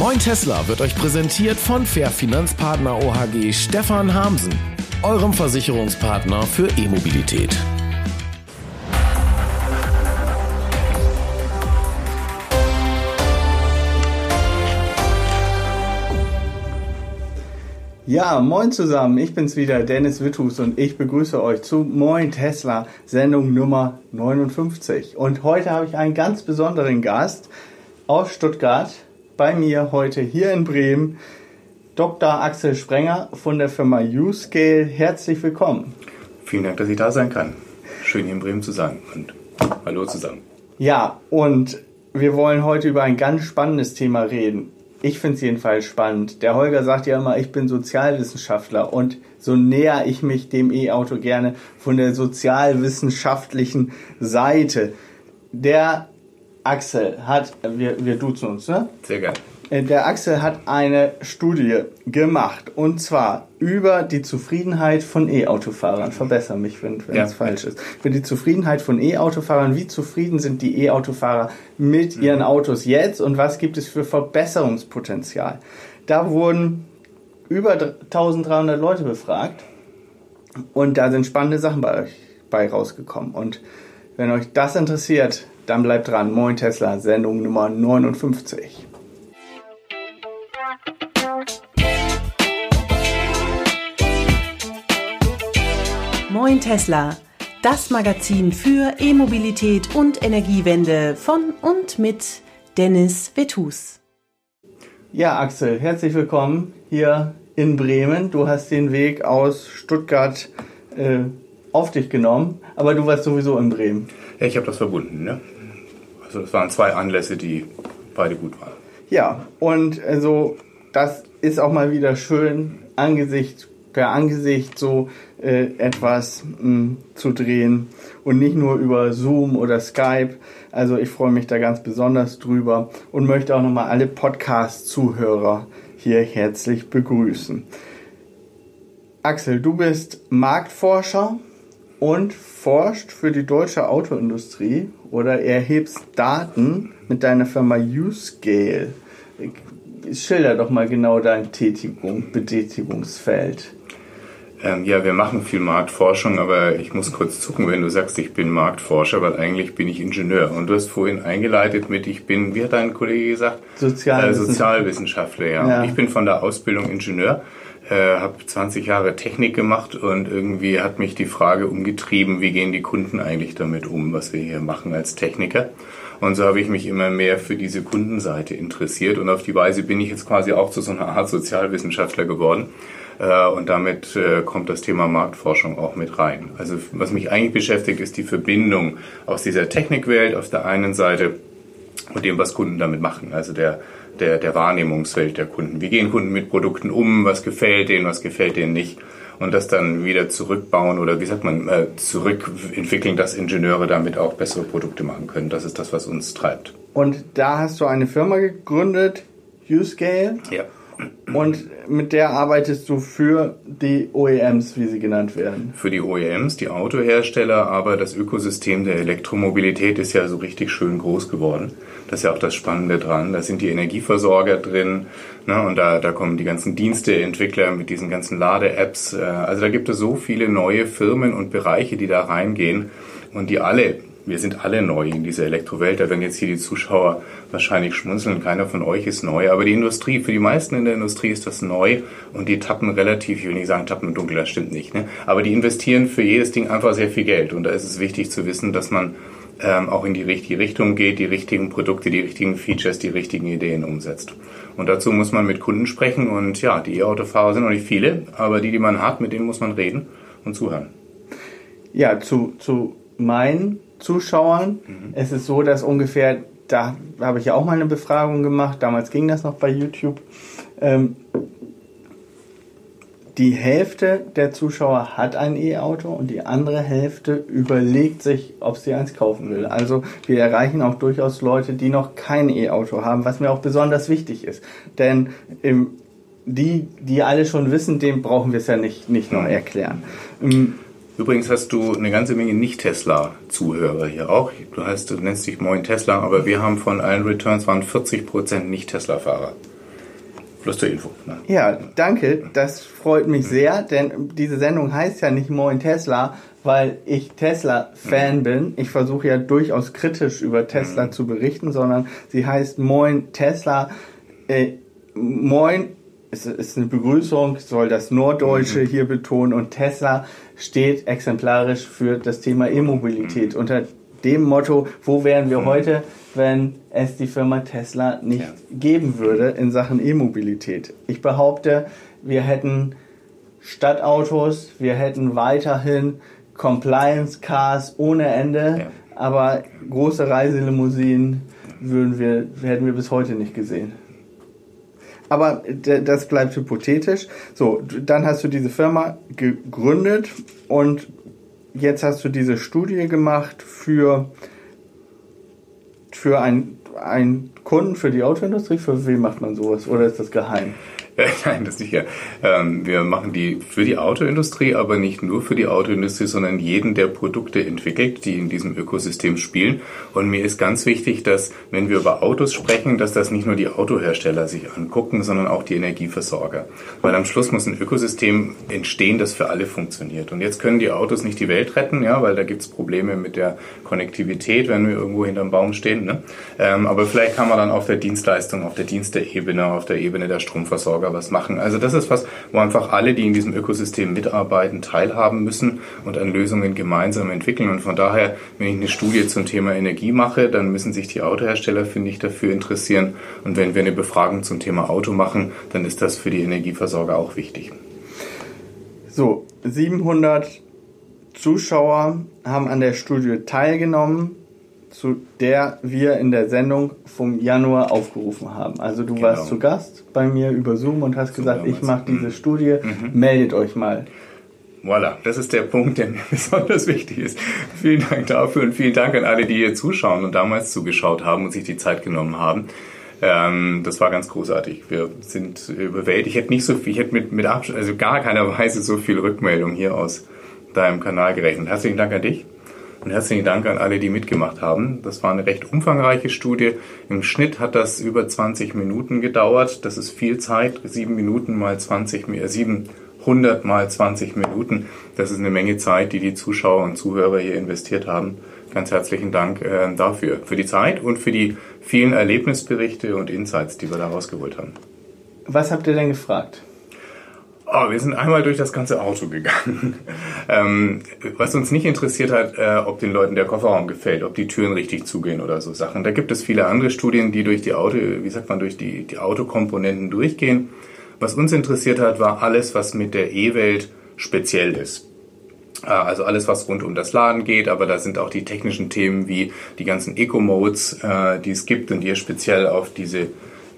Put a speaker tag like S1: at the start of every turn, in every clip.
S1: Moin Tesla wird euch präsentiert von Fair Finanzpartner OHG Stefan Hamsen, eurem Versicherungspartner für E-Mobilität.
S2: Ja, moin zusammen, ich bin's wieder, Dennis Wittus und ich begrüße euch zu Moin Tesla, Sendung Nummer 59. Und heute habe ich einen ganz besonderen Gast aus Stuttgart, bei mir heute hier in Bremen, Dr. Axel Sprenger von der Firma U-Scale. Herzlich willkommen.
S3: Vielen Dank, dass ich da sein kann. Schön hier in Bremen zu sein und hallo zusammen.
S2: Ja, und wir wollen heute über ein ganz spannendes Thema reden. Ich finde es jedenfalls spannend. Der Holger sagt ja immer, ich bin Sozialwissenschaftler und so näher ich mich dem E-Auto gerne von der sozialwissenschaftlichen Seite. Der Axel hat, wir, wir duzen uns, ne?
S3: Sehr gerne.
S2: Äh, der Axel hat eine Studie gemacht und zwar über die Zufriedenheit von E-Autofahrern. Verbessere mich, wenn es ja. falsch ist. Für die Zufriedenheit von E-Autofahrern. Wie zufrieden sind die E-Autofahrer mit mhm. ihren Autos jetzt und was gibt es für Verbesserungspotenzial? Da wurden über 1300 Leute befragt und da sind spannende Sachen bei euch bei rausgekommen. Und wenn euch das interessiert, dann bleibt dran. Moin Tesla, Sendung Nummer 59.
S4: Moin Tesla, das Magazin für E-Mobilität und Energiewende von und mit Dennis Vetus.
S2: Ja, Axel, herzlich willkommen hier in Bremen. Du hast den Weg aus Stuttgart äh, auf dich genommen, aber du warst sowieso in Bremen.
S3: Ich habe das verbunden. Ne? Also das waren zwei Anlässe, die beide gut waren.
S2: Ja, und also das ist auch mal wieder schön angesichts per Angesicht so äh, etwas mh, hm, zu drehen und nicht nur über Zoom oder Skype. Also ich freue mich da ganz besonders drüber und möchte auch nochmal alle Podcast-Zuhörer hier herzlich begrüßen. Axel, du bist Marktforscher und forscht für die deutsche Autoindustrie oder erhebst Daten mit deiner Firma Uscale. Schilder doch mal genau dein Tätigung, Betätigungsfeld.
S3: Ähm, ja, wir machen viel Marktforschung, aber ich muss kurz zucken, wenn du sagst, ich bin Marktforscher, weil eigentlich bin ich Ingenieur. Und du hast vorhin eingeleitet mit, ich bin, wie hat dein Kollege gesagt?
S2: Sozialwissenschaftler.
S3: Äh, Sozialwissenschaftler, ja. ja. Ich bin von der Ausbildung Ingenieur, äh, habe 20 Jahre Technik gemacht und irgendwie hat mich die Frage umgetrieben, wie gehen die Kunden eigentlich damit um, was wir hier machen als Techniker. Und so habe ich mich immer mehr für diese Kundenseite interessiert und auf die Weise bin ich jetzt quasi auch zu so einer Art Sozialwissenschaftler geworden äh, und damit äh, kommt das Thema Marktforschung auch mit rein. Also was mich eigentlich beschäftigt, ist die Verbindung aus dieser Technikwelt auf der einen Seite und dem, was Kunden damit machen. Also der, der, der Wahrnehmungswelt der Kunden. Wie gehen Kunden mit Produkten um? Was gefällt denen? Was gefällt denen nicht? Und das dann wieder zurückbauen oder wie sagt man, äh, zurückentwickeln, dass Ingenieure damit auch bessere Produkte machen können. Das ist das, was uns treibt.
S2: Und da hast du eine Firma gegründet, Uscale.
S3: Ja.
S2: Und mit der arbeitest du für die OEMs, wie sie genannt werden?
S3: Für die OEMs, die Autohersteller, aber das Ökosystem der Elektromobilität ist ja so richtig schön groß geworden. Das ist ja auch das Spannende dran. Da sind die Energieversorger drin ne, und da, da kommen die ganzen Diensteentwickler mit diesen ganzen Lade-Apps. Äh, also da gibt es so viele neue Firmen und Bereiche, die da reingehen und die alle wir sind alle neu in dieser Elektrowelt. Da werden jetzt hier die Zuschauer wahrscheinlich schmunzeln. Keiner von euch ist neu. Aber die Industrie, für die meisten in der Industrie ist das neu und die tappen relativ, ich will nicht sagen tappen im das stimmt nicht. Ne? Aber die investieren für jedes Ding einfach sehr viel Geld. Und da ist es wichtig zu wissen, dass man ähm, auch in die richtige Richtung geht, die richtigen Produkte, die richtigen Features, die richtigen Ideen umsetzt. Und dazu muss man mit Kunden sprechen. Und ja, die E-Autofahrer sind noch nicht viele, aber die, die man hat, mit denen muss man reden und zuhören.
S2: Ja, zu, zu meinen Zuschauern. Mhm. Es ist so, dass ungefähr, da habe ich ja auch mal eine Befragung gemacht, damals ging das noch bei YouTube. Ähm, die Hälfte der Zuschauer hat ein E-Auto und die andere Hälfte überlegt sich, ob sie eins kaufen will. Also wir erreichen auch durchaus Leute, die noch kein E-Auto haben, was mir auch besonders wichtig ist. Denn im, die, die alle schon wissen, dem brauchen wir es ja nicht, nicht noch erklären. Ähm,
S3: Übrigens hast du eine ganze Menge Nicht-Tesla-Zuhörer hier auch. Du, heißt, du nennst dich Moin Tesla, aber wir haben von allen Returns waren 40% Nicht-Tesla-Fahrer. Bloß zur Info. Ne?
S2: Ja, danke. Das freut mich sehr, denn diese Sendung heißt ja nicht Moin Tesla, weil ich Tesla-Fan mhm. bin. Ich versuche ja durchaus kritisch über Tesla mhm. zu berichten, sondern sie heißt Moin Tesla. Äh, Moin ist, ist eine Begrüßung, soll das Norddeutsche mhm. hier betonen und Tesla steht exemplarisch für das Thema E-Mobilität. Mhm. Unter dem Motto, wo wären wir mhm. heute, wenn es die Firma Tesla nicht ja. geben würde in Sachen E-Mobilität. Ich behaupte, wir hätten Stadtautos, wir hätten weiterhin Compliance Cars ohne Ende, ja. aber große Reiselimousinen würden wir, hätten wir bis heute nicht gesehen. Aber das bleibt hypothetisch. So, dann hast du diese Firma gegründet und jetzt hast du diese Studie gemacht für, für einen Kunden, für die Autoindustrie. Für wen macht man sowas? Oder ist das geheim?
S3: Nein, das sicher. Ähm, wir machen die für die Autoindustrie, aber nicht nur für die Autoindustrie, sondern jeden, der Produkte entwickelt, die in diesem Ökosystem spielen. Und mir ist ganz wichtig, dass, wenn wir über Autos sprechen, dass das nicht nur die Autohersteller sich angucken, sondern auch die Energieversorger. Weil am Schluss muss ein Ökosystem entstehen, das für alle funktioniert. Und jetzt können die Autos nicht die Welt retten, ja, weil da gibt es Probleme mit der Konnektivität, wenn wir irgendwo hinterm Baum stehen. Ne? Ähm, aber vielleicht kann man dann auf der Dienstleistung, auf der Diensteebene, auf der Ebene der Stromversorger selber was machen. Also das ist was, wo einfach alle, die in diesem Ökosystem mitarbeiten, teilhaben müssen und an Lösungen gemeinsam entwickeln. Und von daher, wenn ich eine Studie zum Thema Energie mache, dann müssen sich die Autohersteller, finde ich, dafür interessieren. Und wenn wir eine Befragung zum Thema Auto machen, dann ist das für die Energieversorger auch wichtig.
S2: So, 700 Zuschauer haben an der Studie teilgenommen zu der wir in der Sendung vom Januar aufgerufen haben. Also du genau. warst zu Gast bei mir über Zoom und hast gesagt, ich mache diese mhm. Studie, mhm. meldet euch mal.
S3: Voilà, das ist der Punkt, der mir besonders wichtig ist. Vielen Dank dafür und vielen Dank an alle, die hier zuschauen und damals zugeschaut haben und sich die Zeit genommen haben. Ähm, das war ganz großartig. Wir sind überwältigt. Ich hätte nicht so viel, ich hätte mit, mit Abstand, also gar keiner Weise so viel Rückmeldung hier aus deinem Kanal gerechnet. Herzlichen Dank an dich. Und herzlichen Dank an alle, die mitgemacht haben. Das war eine recht umfangreiche Studie. Im Schnitt hat das über 20 Minuten gedauert. Das ist viel Zeit. Sieben Minuten mal 20, äh, 700 mal 20 Minuten. Das ist eine Menge Zeit, die die Zuschauer und Zuhörer hier investiert haben. Ganz herzlichen Dank äh, dafür. Für die Zeit und für die vielen Erlebnisberichte und Insights, die wir da rausgeholt haben.
S2: Was habt ihr denn gefragt?
S3: Oh, wir sind einmal durch das ganze Auto gegangen. ähm, was uns nicht interessiert hat, äh, ob den Leuten der Kofferraum gefällt, ob die Türen richtig zugehen oder so Sachen. Da gibt es viele andere Studien, die durch die Auto, wie sagt man, durch die, die Autokomponenten durchgehen. Was uns interessiert hat, war alles, was mit der E-Welt speziell ist. Äh, also alles, was rund um das Laden geht, aber da sind auch die technischen Themen wie die ganzen Eco-Modes, äh, die es gibt und die speziell auf diese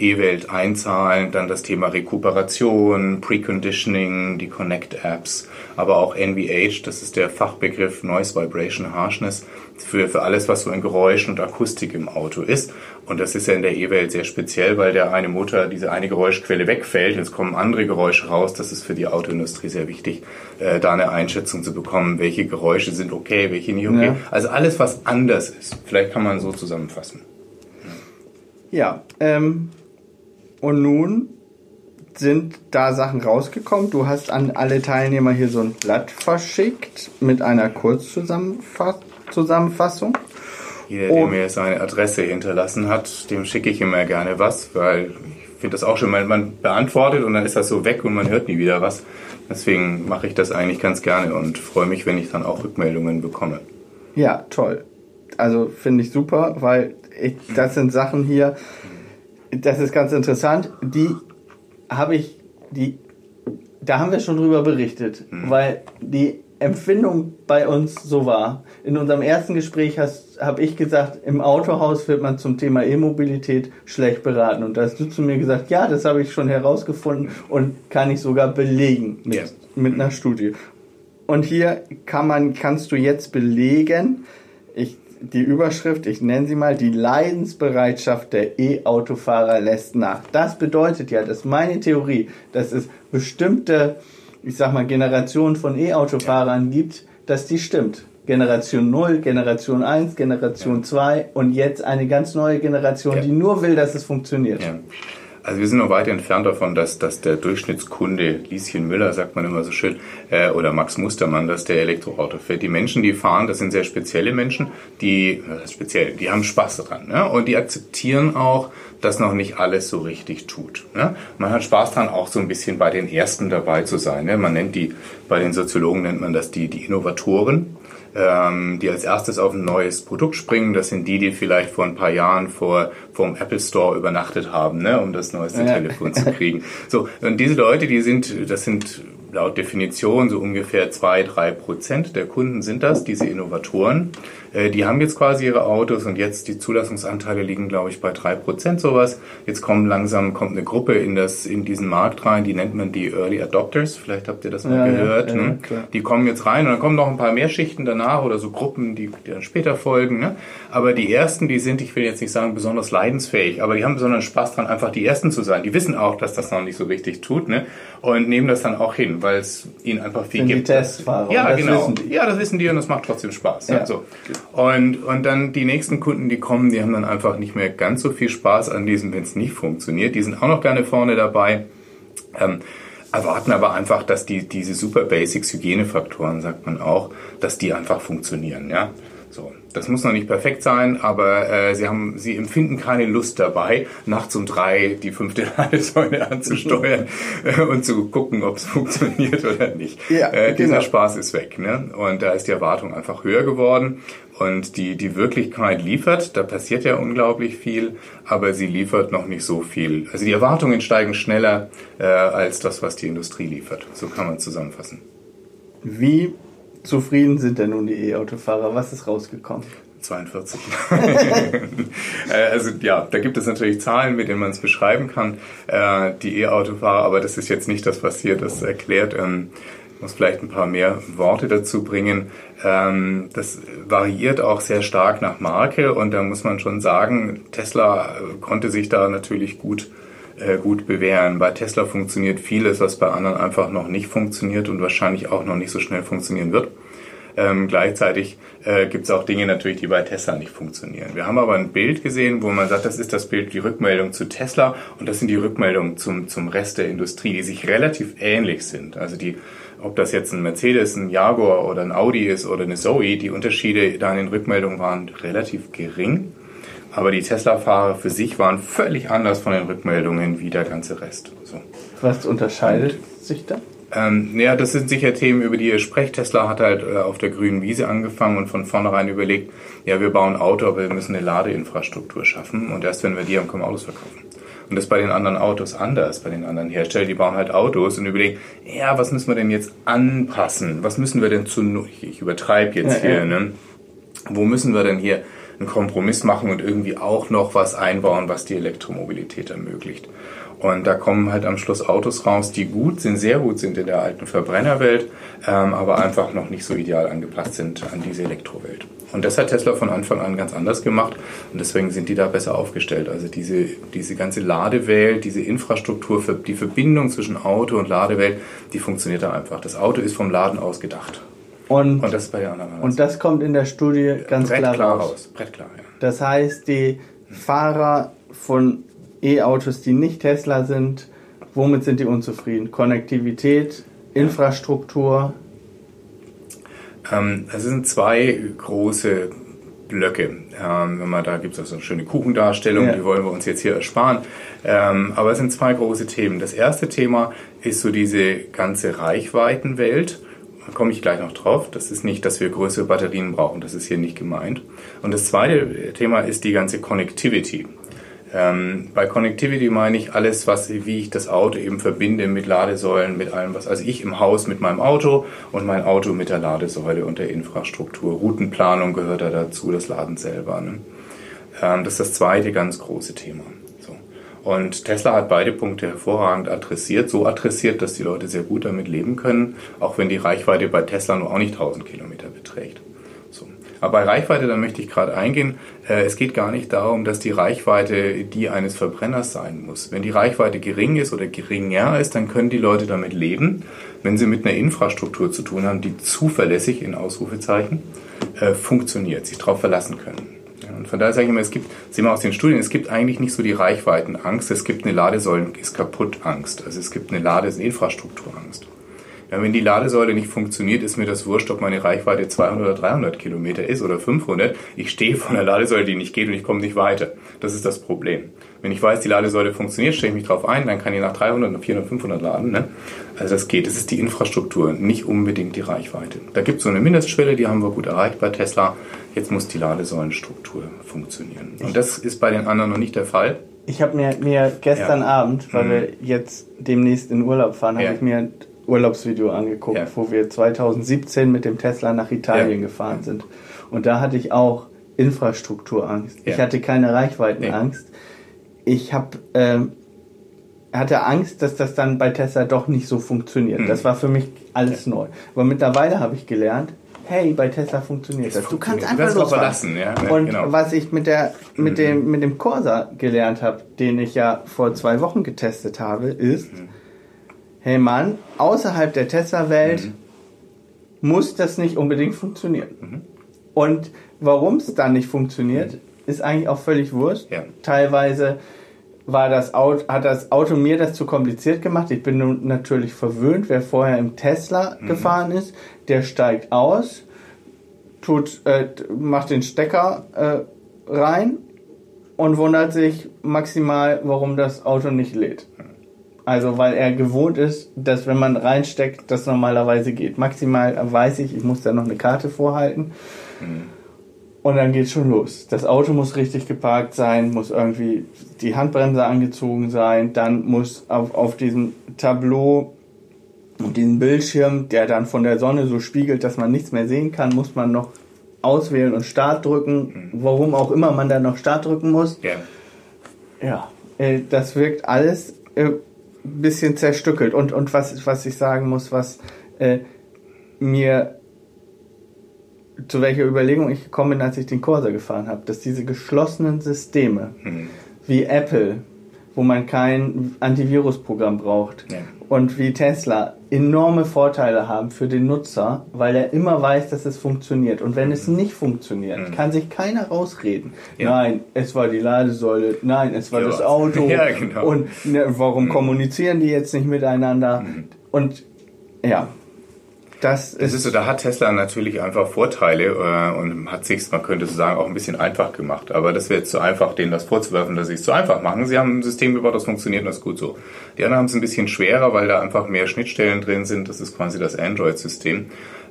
S3: E-Welt einzahlen, dann das Thema Rekuperation, Preconditioning, die Connect-Apps, aber auch NVH, das ist der Fachbegriff Noise Vibration Harshness, für, für alles, was so in Geräuschen und Akustik im Auto ist. Und das ist ja in der E-Welt sehr speziell, weil der eine Motor, diese eine Geräuschquelle wegfällt, jetzt kommen andere Geräusche raus. Das ist für die Autoindustrie sehr wichtig, äh, da eine Einschätzung zu bekommen, welche Geräusche sind okay, welche nicht okay. Ja. Also alles, was anders ist. Vielleicht kann man so zusammenfassen.
S2: Ja, ähm, und nun sind da Sachen rausgekommen. Du hast an alle Teilnehmer hier so ein Blatt verschickt mit einer Kurzzusammenfassung.
S3: Jeder, der mir seine Adresse hinterlassen hat, dem schicke ich immer gerne was, weil ich finde das auch schon, man, man beantwortet und dann ist das so weg und man hört nie wieder was. Deswegen mache ich das eigentlich ganz gerne und freue mich, wenn ich dann auch Rückmeldungen bekomme.
S2: Ja, toll. Also finde ich super, weil ich, das sind Sachen hier, das ist ganz interessant. Die habe ich, die, da haben wir schon drüber berichtet, mhm. weil die Empfindung bei uns so war. In unserem ersten Gespräch habe ich gesagt, im Autohaus wird man zum Thema E-Mobilität schlecht beraten. Und da hast du zu mir gesagt, ja, das habe ich schon herausgefunden und kann ich sogar belegen mit, ja. mit einer Studie. Und hier kann man, kannst du jetzt belegen, die Überschrift, ich nenne sie mal, die Leidensbereitschaft der E-Autofahrer lässt nach. Das bedeutet ja, dass meine Theorie, dass es bestimmte, ich sag mal, Generationen von E-Autofahrern gibt, dass die stimmt. Generation 0, Generation 1, Generation 2 und jetzt eine ganz neue Generation, ja. die nur will, dass es funktioniert. Ja.
S3: Also wir sind noch weit entfernt davon, dass, dass der Durchschnittskunde, Lieschen Müller sagt man immer so schön, äh, oder Max Mustermann, dass der Elektroauto fährt. Die Menschen, die fahren, das sind sehr spezielle Menschen, die, äh, speziell, die haben Spaß daran. Ne? Und die akzeptieren auch, dass noch nicht alles so richtig tut. Ne? Man hat Spaß daran, auch so ein bisschen bei den Ersten dabei zu sein. Ne? Man nennt die, bei den Soziologen nennt man das die, die Innovatoren ähm, die als erstes auf ein neues Produkt springen. Das sind die, die vielleicht vor ein paar Jahren vor vom Apple Store übernachtet haben, ne, um das neueste ja. Telefon zu kriegen. So und diese Leute, die sind, das sind laut Definition so ungefähr zwei, drei Prozent der Kunden sind das, diese Innovatoren. Äh, die haben jetzt quasi ihre Autos und jetzt die Zulassungsanteile liegen, glaube ich, bei drei Prozent sowas. Jetzt kommen langsam, kommt eine Gruppe in das, in diesen Markt rein, die nennt man die Early Adopters. Vielleicht habt ihr das mal ja, gehört. Ja, ne? Die kommen jetzt rein und dann kommen noch ein paar mehr Schichten danach oder so Gruppen, die, die dann später folgen. Ne? Aber die ersten, die sind, ich will jetzt nicht sagen besonders leidensfähig, aber die haben besonderen Spaß dran, einfach die ersten zu sein. Die wissen auch, dass das noch nicht so richtig tut, ne? Und nehmen das dann auch hin, weil es ihnen einfach viel
S2: sind
S3: gibt.
S2: Die Testfahrer.
S3: Ja, genau. Ja, das wissen die und das macht trotzdem Spaß. Ne? Ja. So. Und, und dann die nächsten Kunden, die kommen, die haben dann einfach nicht mehr ganz so viel Spaß an diesem, wenn es nicht funktioniert. Die sind auch noch gerne vorne dabei. Ähm, erwarten aber einfach, dass die, diese super Basics Hygienefaktoren, sagt man auch, dass die einfach funktionieren, ja. Das muss noch nicht perfekt sein, aber äh, sie haben, sie empfinden keine Lust dabei, nachts um drei die fünfte Ladesäule anzusteuern äh, und zu gucken, ob es funktioniert oder nicht. Ja, äh, dieser genau. Spaß ist weg, ne? Und da ist die Erwartung einfach höher geworden. Und die, die Wirklichkeit liefert, da passiert ja unglaublich viel, aber sie liefert noch nicht so viel. Also die Erwartungen steigen schneller äh, als das, was die Industrie liefert. So kann man zusammenfassen.
S2: Wie zufrieden sind denn nun die E-Autofahrer? Was ist rausgekommen?
S3: 42. Äh, also ja, da gibt es natürlich Zahlen, mit denen man es beschreiben kann, äh, die E-Autofahrer, aber das ist jetzt nicht das, was hier das erklärt. Ähm, ich muss vielleicht ein paar mehr Worte dazu bringen. Ähm, das variiert auch sehr stark nach Marke und da muss man schon sagen, Tesla konnte sich da natürlich gut äh, gut bewähren. Bei Tesla funktioniert vieles, was bei anderen einfach noch nicht funktioniert und wahrscheinlich auch noch nicht so schnell funktionieren wird. Ähm, gleichzeitig äh, gibt es auch Dinge natürlich, die bei Tesla nicht funktionieren. Wir haben aber ein Bild gesehen, wo man sagt, das ist das Bild, die Rückmeldung zu Tesla und das sind die Rückmeldungen zum, zum Rest der Industrie, die sich relativ ähnlich sind. Also die, ob das jetzt ein Mercedes, ein Jaguar oder ein Audi ist oder eine Zoe, die Unterschiede da in den Rückmeldungen waren relativ gering. Aber die Tesla-Fahrer für sich waren völlig anders von den Rückmeldungen wie der ganze Rest. So.
S2: Was unterscheidet Und, sich da?
S3: Ähm, ja, das sind sicher Themen, über die ihr sprecht. Tesla hat halt äh, auf der grünen Wiese angefangen und von vornherein überlegt, ja, wir bauen Auto, aber wir müssen eine Ladeinfrastruktur schaffen und erst wenn wir die haben, können wir Autos verkaufen. Und das ist bei den anderen Autos anders, bei den anderen Herstellern, die bauen halt Autos und überlegen, ja, was müssen wir denn jetzt anpassen? Was müssen wir denn zu, ich, ich übertreibe jetzt ja, hier, ja. ne? Wo müssen wir denn hier einen Kompromiss machen und irgendwie auch noch was einbauen, was die Elektromobilität ermöglicht. Und da kommen halt am Schluss Autos raus, die gut sind, sehr gut sind in der alten Verbrennerwelt, ähm, aber einfach noch nicht so ideal angepasst sind an diese Elektrowelt. Und das hat Tesla von Anfang an ganz anders gemacht und deswegen sind die da besser aufgestellt. Also diese, diese ganze Ladewelt, diese Infrastruktur, für die Verbindung zwischen Auto und Ladewelt, die funktioniert da einfach. Das Auto ist vom Laden aus gedacht.
S2: Und, und das ist bei der anderen Und das kommt in der Studie ganz Brett klar, klar raus. raus.
S3: Brett klar, ja.
S2: Das heißt, die Fahrer von E-Autos, die nicht Tesla sind, womit sind die unzufrieden? Konnektivität, Infrastruktur?
S3: Ähm, es sind zwei große Blöcke. Ähm, wenn man, da gibt es auch so eine schöne Kuchendarstellung, ja. die wollen wir uns jetzt hier ersparen. Ähm, aber es sind zwei große Themen. Das erste Thema ist so diese ganze Reichweitenwelt komme ich gleich noch drauf. Das ist nicht, dass wir größere Batterien brauchen. Das ist hier nicht gemeint. Und das zweite Thema ist die ganze Connectivity. Ähm, bei Connectivity meine ich alles, was, wie ich das Auto eben verbinde mit Ladesäulen, mit allem was. Also ich im Haus mit meinem Auto und mein Auto mit der Ladesäule und der Infrastruktur. Routenplanung gehört da dazu, das Laden selber. Ne? Ähm, das ist das zweite ganz große Thema. Und Tesla hat beide Punkte hervorragend adressiert, so adressiert, dass die Leute sehr gut damit leben können, auch wenn die Reichweite bei Tesla nur auch nicht 1000 Kilometer beträgt. So. Aber bei Reichweite, da möchte ich gerade eingehen, äh, es geht gar nicht darum, dass die Reichweite die eines Verbrenners sein muss. Wenn die Reichweite gering ist oder geringer ist, dann können die Leute damit leben, wenn sie mit einer Infrastruktur zu tun haben, die zuverlässig in Ausrufezeichen äh, funktioniert, sich darauf verlassen können. Und von daher sage ich immer, es gibt, sehen wir aus den Studien, es gibt eigentlich nicht so die Reichweitenangst, es gibt eine Ladesäulen ist kaputt Angst. Also es gibt eine Ladeinfrastrukturangst. Ja, wenn die Ladesäule nicht funktioniert, ist mir das wurscht, ob meine Reichweite 200 oder 300 Kilometer ist oder 500. Ich stehe vor einer Ladesäule, die nicht geht und ich komme nicht weiter. Das ist das Problem. Wenn ich weiß, die Ladesäule funktioniert, stelle ich mich drauf ein, dann kann ich nach 300, 400, 500 laden. Ne? Also das geht. Das ist die Infrastruktur, nicht unbedingt die Reichweite. Da gibt es so eine Mindestschwelle, die haben wir gut erreicht bei Tesla. Jetzt muss die Ladesäulenstruktur funktionieren. Und das ist bei den anderen noch nicht der Fall.
S2: Ich habe mir, mir gestern ja. Abend, weil mhm. wir jetzt demnächst in Urlaub fahren, habe ja. ich mir Urlaubsvideo angeguckt, ja. wo wir 2017 mit dem Tesla nach Italien gefahren sind. Und da hatte ich auch Infrastrukturangst. Ich hatte keine Reichweitenangst. Nee. Ich habe ähm, hatte Angst, dass das dann bei Tesla doch nicht so funktioniert. Mhm. Das war für mich alles neu. Aber mittlerweile habe ich gelernt, hey, bei Tesla funktioniert das. Du kannst einfach losfahren. verlassen, ja. Und genau. was ich mit der mit mhm. dem mit dem Corsa gelernt habe, den ich ja vor zwei Wochen getestet habe, ist mhm hey Mann, außerhalb der Tesla-Welt mhm. muss das nicht unbedingt funktionieren. Mhm. Und warum es dann nicht funktioniert, mhm. Ist eigentlich auch völlig wurscht. Ja. Teilweise war das Auto, hat das Auto mir das zu kompliziert gemacht. Ich bin nun natürlich verwöhnt, wer vorher im Tesla mhm. gefahren ist, der steigt aus, tut, äh, macht den Stecker äh, rein und wundert sich maximal, warum das Auto nicht lädt. Also, weil er gewohnt ist, dass wenn man reinsteckt, das normalerweise geht. Maximal weiß ich, ich muss da noch eine Karte vorhalten. Mhm. Und dann geht's schon los. Das Auto muss richtig geparkt sein, muss irgendwie die Handbremse angezogen sein, dann muss auf, auf diesem Tableau und diesen Bildschirm, der dann von der Sonne so spiegelt, dass man nichts mehr sehen kann, muss man noch auswählen und Start drücken. Mhm. Warum auch immer man dann noch Start drücken muss. Ja. Ja, äh, das wirkt alles äh, bisschen zerstückelt. Und, und was, was ich sagen muss, was äh, mir zu welcher Überlegung ich gekommen bin, als ich den Corsa gefahren habe, dass diese geschlossenen Systeme mhm. wie Apple, wo man kein Antivirusprogramm braucht, ja. und wie Tesla enorme Vorteile haben für den Nutzer, weil er immer weiß, dass es funktioniert. Und wenn mhm. es nicht funktioniert, mhm. kann sich keiner rausreden. Ja. Nein, es war die Ladesäule, nein, es war ja. das Auto. Ja, genau. Und ne, warum mhm. kommunizieren die jetzt nicht miteinander? Mhm. Und ja,
S3: das, das ist, so, da hat Tesla natürlich einfach Vorteile äh, und hat sich, man könnte so sagen, auch ein bisschen einfach gemacht. Aber das wäre jetzt zu einfach, denen das vorzuwerfen, dass sie es zu einfach machen. Sie haben ein System gebaut, das funktioniert und das ist gut so. Die anderen haben es ein bisschen schwerer, weil da einfach mehr Schnittstellen drin sind. Das ist quasi das Android-System.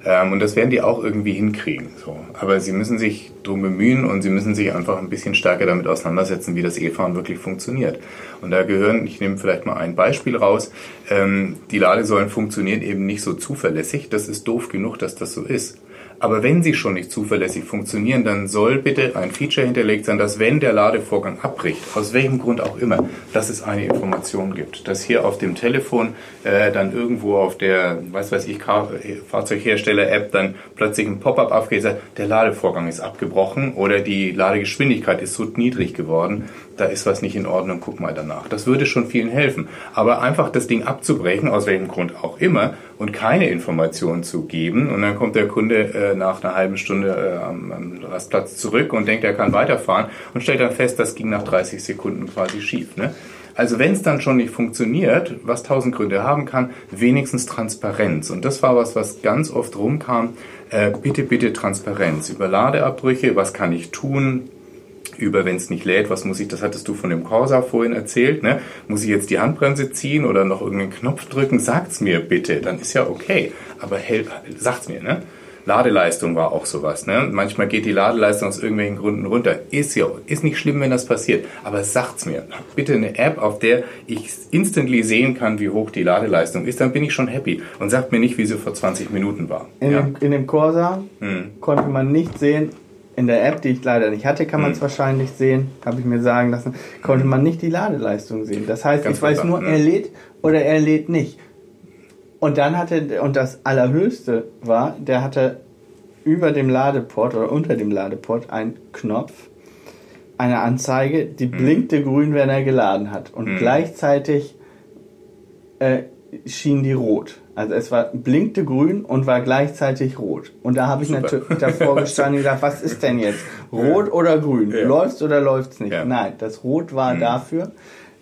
S3: Ähm, und das werden die auch irgendwie hinkriegen. So. Aber sie müssen sich drum bemühen und sie müssen sich einfach ein bisschen stärker damit auseinandersetzen, wie das E-Fahren wirklich funktioniert. Und da gehören, ich nehme vielleicht mal ein Beispiel raus, ähm, die Ladesäulen funktionieren eben nicht so zuverlässig. Das ist doof genug, dass das so ist. Aber wenn sie schon nicht zuverlässig funktionieren, dann soll bitte ein Feature hinterlegt sein, dass wenn der Ladevorgang abbricht, aus welchem Grund auch immer, dass es eine Information gibt. Dass hier auf dem Telefon äh, dann irgendwo auf der, was weiß ich, Fahrzeughersteller-App dann plötzlich ein Pop-up aufgeht, der Ladevorgang ist abgebrochen oder die Ladegeschwindigkeit ist so niedrig geworden, da ist was nicht in Ordnung, guck mal danach. Das würde schon vielen helfen. Aber einfach das Ding abzubrechen, aus welchem Grund auch immer, und keine Informationen zu geben, und dann kommt der Kunde äh, nach einer halben Stunde äh, am, am, Rastplatz zurück und denkt, er kann weiterfahren und stellt dann fest, das ging nach 30 Sekunden quasi schief. Ne? Also wenn es dann schon nicht funktioniert, was tausend Gründe haben kann, wenigstens Transparenz. Und das war was, was ganz oft rumkam. Äh, bitte, bitte Transparenz über Ladeabbrüche. Was kann ich tun? Über, wenn es nicht lädt, was muss ich, das hattest du von dem Corsa vorhin erzählt, ne? muss ich jetzt die Handbremse ziehen oder noch irgendeinen Knopf drücken, sagt's mir bitte, dann ist ja okay, aber hell, sagt's mir, ne? Ladeleistung war auch sowas. Ne? Manchmal geht die Ladeleistung aus irgendwelchen Gründen runter. Ist ja, ist nicht schlimm, wenn das passiert. Aber sagt's mir. Bitte eine App, auf der ich instantly sehen kann, wie hoch die Ladeleistung ist. Dann bin ich schon happy. Und sagt mir nicht, wie sie vor 20 Minuten war.
S2: In, ja? dem, in dem Corsa hm. konnte man nicht sehen, in der App, die ich leider nicht hatte, kann man es hm. wahrscheinlich sehen, habe ich mir sagen lassen, konnte man nicht die Ladeleistung sehen. Das heißt, Ganz ich weiß nur, ne? er lädt oder er lädt nicht. Und dann hatte, und das Allerhöchste war, der hatte über dem Ladeport oder unter dem Ladeport einen Knopf, eine Anzeige, die mhm. blinkte grün, wenn er geladen hat. Und mhm. gleichzeitig äh, schien die rot. Also es war blinkte grün und war gleichzeitig rot. Und da habe ich
S3: Super.
S2: natürlich davor gestanden und gedacht, was ist denn jetzt? Rot oder grün?
S3: Ja.
S2: Läuft's oder läuft's nicht?
S3: Ja. Mhm.
S2: Nein, das Rot war dafür,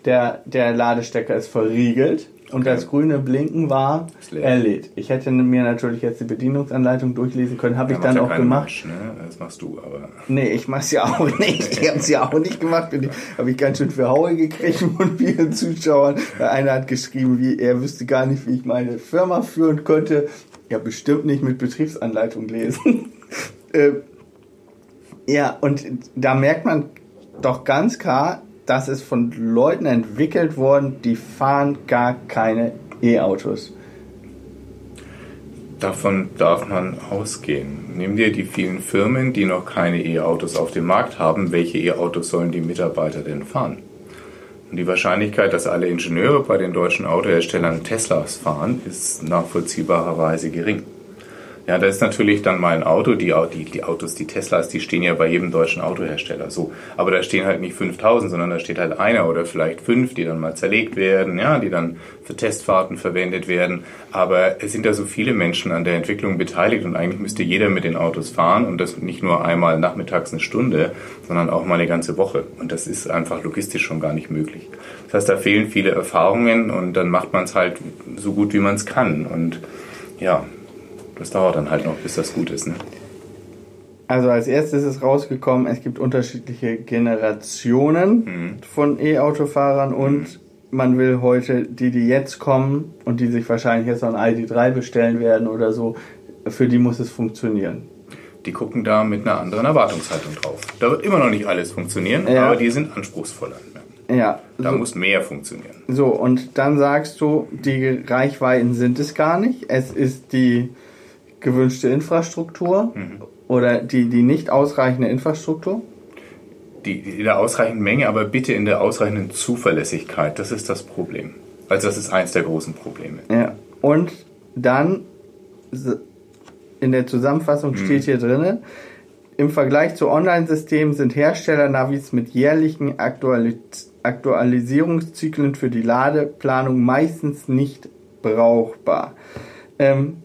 S2: der, der Ladestecker ist verriegelt und
S3: Okay.
S2: das grüne Blinken war erledigt. Ich hätte mir natürlich jetzt die Bedienungsanleitung durchlesen können, habe ich
S3: macht
S2: dann
S3: ja
S2: auch gemacht.
S3: Mensch, ne? Das machst du, aber.
S2: Nee, ich mach's ja auch nicht. Ich hab's ja auch nicht gemacht. Ich- Habe ich ganz schön für Haue gekriegt von vielen Zuschauern. Einer hat geschrieben, wie er wüsste gar nicht, wie ich meine Firma führen könnte. Ja, bestimmt nicht mit Betriebsanleitung lesen. äh, ja, und da merkt man doch ganz klar, dass es von Leuten entwickelt worden, die fahren gar keine E-Autos.
S3: Davon darf man ausgehen. Nimm dir die vielen Firmen, die noch keine E-Autos auf dem Markt haben. Welche E-Autos sollen die Mitarbeiter denn fahren? Und die Wahrscheinlichkeit, dass alle Ingenieure bei den deutschen Autoherstellern Teslas fahren, ist nachvollziehbarerweise gering. Ja, da ist natürlich dann mal ein Auto, die, die, die Autos, die Teslas, die stehen ja bei jedem deutschen Autohersteller so. Aber da stehen halt nicht 5000, sondern da steht halt einer oder vielleicht fünf, die dann mal zerlegt werden, ja, die dann für Testfahrten verwendet werden. Aber es sind da so viele Menschen an der Entwicklung beteiligt und eigentlich müsste jeder mit den Autos fahren und das nicht nur einmal nachmittags eine Stunde, sondern auch mal eine ganze Woche. Und das ist einfach logistisch schon gar nicht möglich. Das heißt, da fehlen viele Erfahrungen und dann macht man es halt so gut, wie man es kann. Und ja, das dauert dann halt noch, bis das gut ist. Ne?
S2: Also als erstes ist rausgekommen, es gibt unterschiedliche Generationen von E-Autofahrern und man will heute die, die jetzt kommen und die sich wahrscheinlich jetzt noch ein ID3 bestellen werden oder so, für die muss es funktionieren.
S3: Die gucken da mit einer anderen Erwartungshaltung drauf. Da wird immer noch nicht alles funktionieren,
S2: Ja.
S3: aber die sind anspruchsvoller.
S2: Ja,
S3: Da
S2: so,
S3: muss mehr funktionieren.
S2: so und dann sagst du, die Reichweiten sind es gar nicht. Es ist die gewünschte Infrastruktur oder die, die nicht ausreichende Infrastruktur.
S3: Die, die in der ausreichenden Menge, aber bitte in der ausreichenden Zuverlässigkeit. Das ist das Problem. Also das ist eins der großen Probleme.
S2: Ja. Und dann in der Zusammenfassung steht hier drinnen, im Vergleich zu Online-Systemen sind Hersteller-Navis mit jährlichen Aktualis Aktualisierungszyklen für die Ladeplanung meistens nicht brauchbar. Ähm,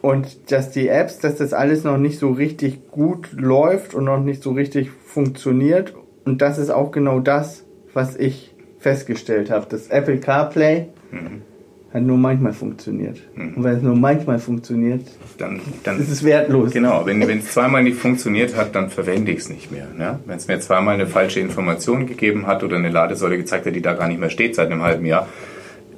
S2: und dass die Apps, dass das alles noch nicht so richtig gut läuft und noch nicht so richtig funktioniert. Und das ist auch genau das, was ich festgestellt habe. Das Apple CarPlay hat nur manchmal funktioniert. Und wenn es nur manchmal funktioniert,
S3: Dann, dann
S2: ist es wertlos.
S3: Genau, wenn wenn es zweimal nicht funktioniert hat, dann verwende ich es nicht mehr. Ne? Wenn es mir zweimal eine falsche Information gegeben hat oder eine Ladesäule gezeigt hat, die da gar nicht mehr steht seit einem halben Jahr,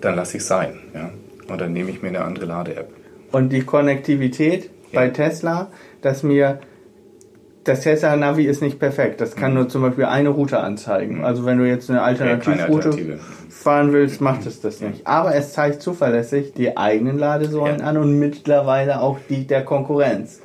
S3: dann lasse ich es sein. Ja? Und dann nehme ich mir eine andere Lade-App.
S2: Und die Konnektivität bei Tesla, dass mir das Tesla Navi ist nicht perfekt. Das kann nur zum Beispiel eine Route anzeigen. Also wenn du jetzt eine Alternativroute
S3: Alternative.
S2: fahren willst, macht es das nicht. Aber es zeigt zuverlässig die eigenen Ladesäulen
S3: Ja.
S2: an und mittlerweile auch die der Konkurrenz.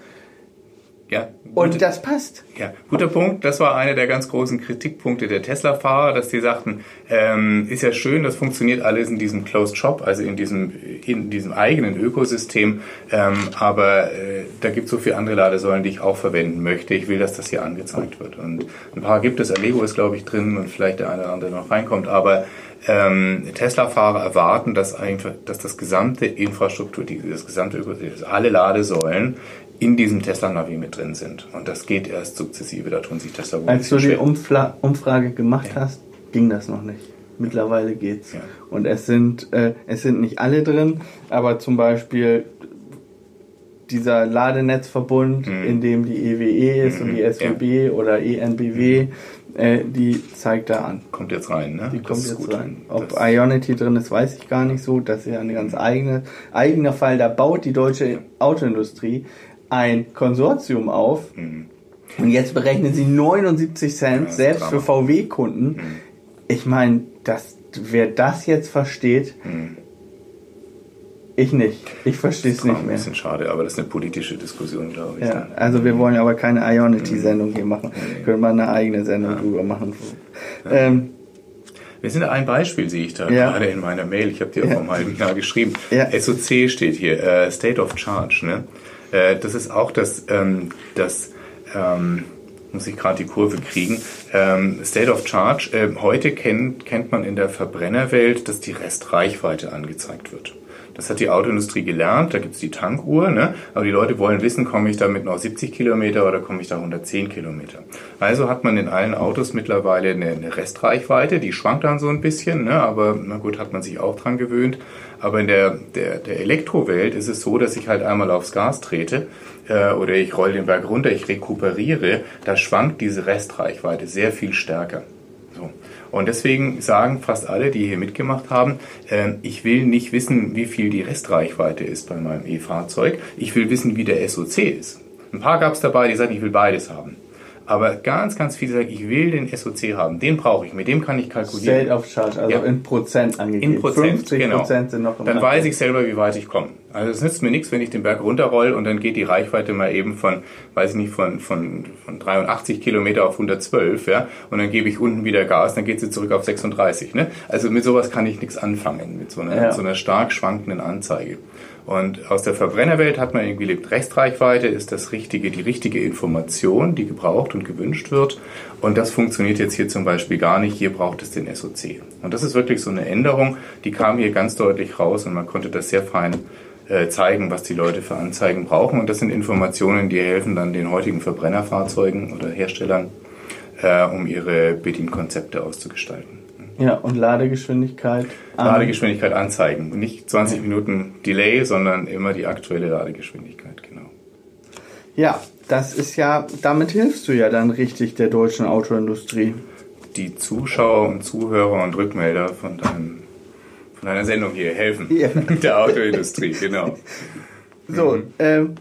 S3: Ja,
S2: Und
S3: gut-
S2: das passt.
S3: Ja, guter Punkt. Das war einer der ganz großen Kritikpunkte der Tesla-Fahrer, dass die sagten, ähm, ist ja schön, das funktioniert alles in diesem Closed Shop, also in diesem, in diesem eigenen Ökosystem, ähm, aber äh, da gibt es so viele andere Ladesäulen, die ich auch verwenden möchte. Ich will, dass das hier angezeigt wird. Und ein paar gibt es, Allego ist, glaube ich, drin und vielleicht der eine oder andere noch reinkommt, aber ähm, Tesla-Fahrer erwarten, dass einfach, dass das gesamte Infrastruktur, die, das gesamte Ökosystem, alle Ladesäulen in diesem Tesla-Navi mit drin sind. Und das geht erst sukzessive, da tun sich Tesla wohl
S2: Als du die. Umfla Umfrage gemacht hast, ging das noch nicht. Mittlerweile geht's.
S3: Ja.
S2: Und es sind, äh, es sind nicht alle drin, aber zum Beispiel dieser Ladenetzverbund, in dem die EWE ist und die SWB oder ENBW, äh, die zeigt da an.
S3: Kommt jetzt rein, ne?
S2: Die kommt jetzt
S3: gut.
S2: rein. Ob
S3: Das-
S2: Ionity drin ist, weiß ich gar nicht so. Das ist ja ein ganz eigene, eigener Fall. Da baut die deutsche Autoindustrie ein Konsortium auf. Und jetzt berechnen sie 79 Cent,
S3: Mhm. ist
S2: selbst
S3: Drama.
S2: für VW-Kunden. Ich meine, das, wer das jetzt versteht, ich nicht. Ich verstehe es
S3: Mhm.
S2: Nicht
S3: ein
S2: mehr.
S3: bisschen schade, aber das ist eine politische Diskussion, glaube ich.
S2: Ja, also wir wollen aber keine Ionity-Sendung hier machen. Können wir eine eigene Sendung drüber machen. Ähm,
S3: Wir sind ein Beispiel, sehe ich da
S2: Ja.
S3: gerade in meiner Mail. Ich habe dir
S2: Ja.
S3: vor einem halben Jahr geschrieben.
S2: Ja.
S3: SOC steht hier, äh, State of Charge. Ne? Äh, das ist auch das, ähm, das ähm, muss ich gerade die Kurve kriegen. Ähm, State of Charge, äh, heute kennt, kennt man in der Verbrennerwelt, dass die Restreichweite angezeigt wird. Das hat die Autoindustrie gelernt, da gibt's die Tankuhr, ne? aber die Leute wollen wissen, komme ich damit noch 70 Kilometer oder komme ich da 110 Kilometer. Also hat man in allen Autos mittlerweile eine, eine Restreichweite, die schwankt dann so ein bisschen, ne? aber na gut, hat man sich auch dran gewöhnt. Aber in der, der, der Elektrowelt ist es so, dass ich halt einmal aufs Gas trete äh, oder ich roll den Berg runter, ich rekuperiere, da schwankt diese Restreichweite sehr viel stärker. So. Und deswegen sagen fast alle, die hier mitgemacht haben, äh, ich will nicht wissen, wie viel die Restreichweite ist bei meinem E-Fahrzeug. Ich will wissen, wie der SOC ist. Ein paar gab es dabei, die sagen, ich will beides haben. Aber ganz, ganz viele sagen, ich will den SOC haben, den brauche ich, mit dem kann ich kalkulieren.
S2: State of Charge, also
S3: Ja.
S2: in Prozent angegeben.
S3: In Prozent,
S2: 50
S3: genau.
S2: Prozent sind noch im
S3: Dann weiß ich selber, wie weit ich komme. Also es nützt mir nichts, wenn ich den Berg runterroll und dann geht die Reichweite mal eben von, weiß ich nicht, von, von, von 83 Kilometer auf 112, ja, und dann gebe ich unten wieder Gas, dann geht sie zurück auf 36, ne? Also mit sowas kann ich nichts anfangen, mit so einer,
S2: Ja.
S3: so einer stark schwankenden Anzeige. Und aus der Verbrennerwelt hat man irgendwie lebt, Restreichweite ist das richtige, die richtige Information, die gebraucht und gewünscht wird. Und das funktioniert jetzt hier zum Beispiel gar nicht. Hier braucht es den SOC. Und das ist wirklich so eine Änderung, die kam hier ganz deutlich raus und man konnte das sehr fein äh, zeigen, was die Leute für Anzeigen brauchen. Und das sind Informationen, die helfen dann den heutigen Verbrennerfahrzeugen oder Herstellern, äh, um ihre Bedienkonzepte auszugestalten.
S2: Ja, und Ladegeschwindigkeit. an.
S3: Ladegeschwindigkeit anzeigen. Nicht 20 Minuten Delay, sondern immer die aktuelle Ladegeschwindigkeit, genau.
S2: Ja, das ist ja, damit hilfst du ja dann richtig der deutschen Autoindustrie.
S3: Die Zuschauer und Zuhörer und Rückmelder von, deinem, von deiner Sendung hier helfen.
S2: Ja.
S3: Der Autoindustrie, genau.
S2: So, ähm,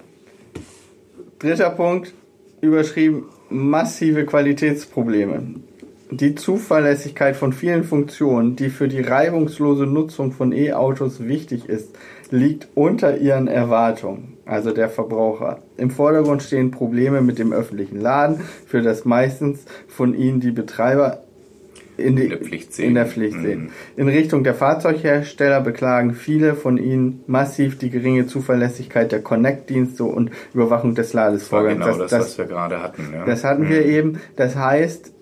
S2: dritter Punkt, überschrieben, massive Qualitätsprobleme. Die Zuverlässigkeit von vielen Funktionen, die für die reibungslose Nutzung von E-Autos wichtig ist, liegt unter ihren Erwartungen, also der Verbraucher. Im Vordergrund stehen Probleme mit dem öffentlichen Laden, für das meistens von ihnen die Betreiber in, die,
S3: In der Pflicht sehen.
S2: in Pflicht
S3: Mhm.
S2: sehen. In Richtung der Fahrzeughersteller beklagen viele von ihnen massiv die geringe Zuverlässigkeit der Connect-Dienste und Überwachung des Ladesvorgangs.
S3: genau das,
S2: das,
S3: was wir gerade hatten. Ja.
S2: das hatten wir eben. Das heißt,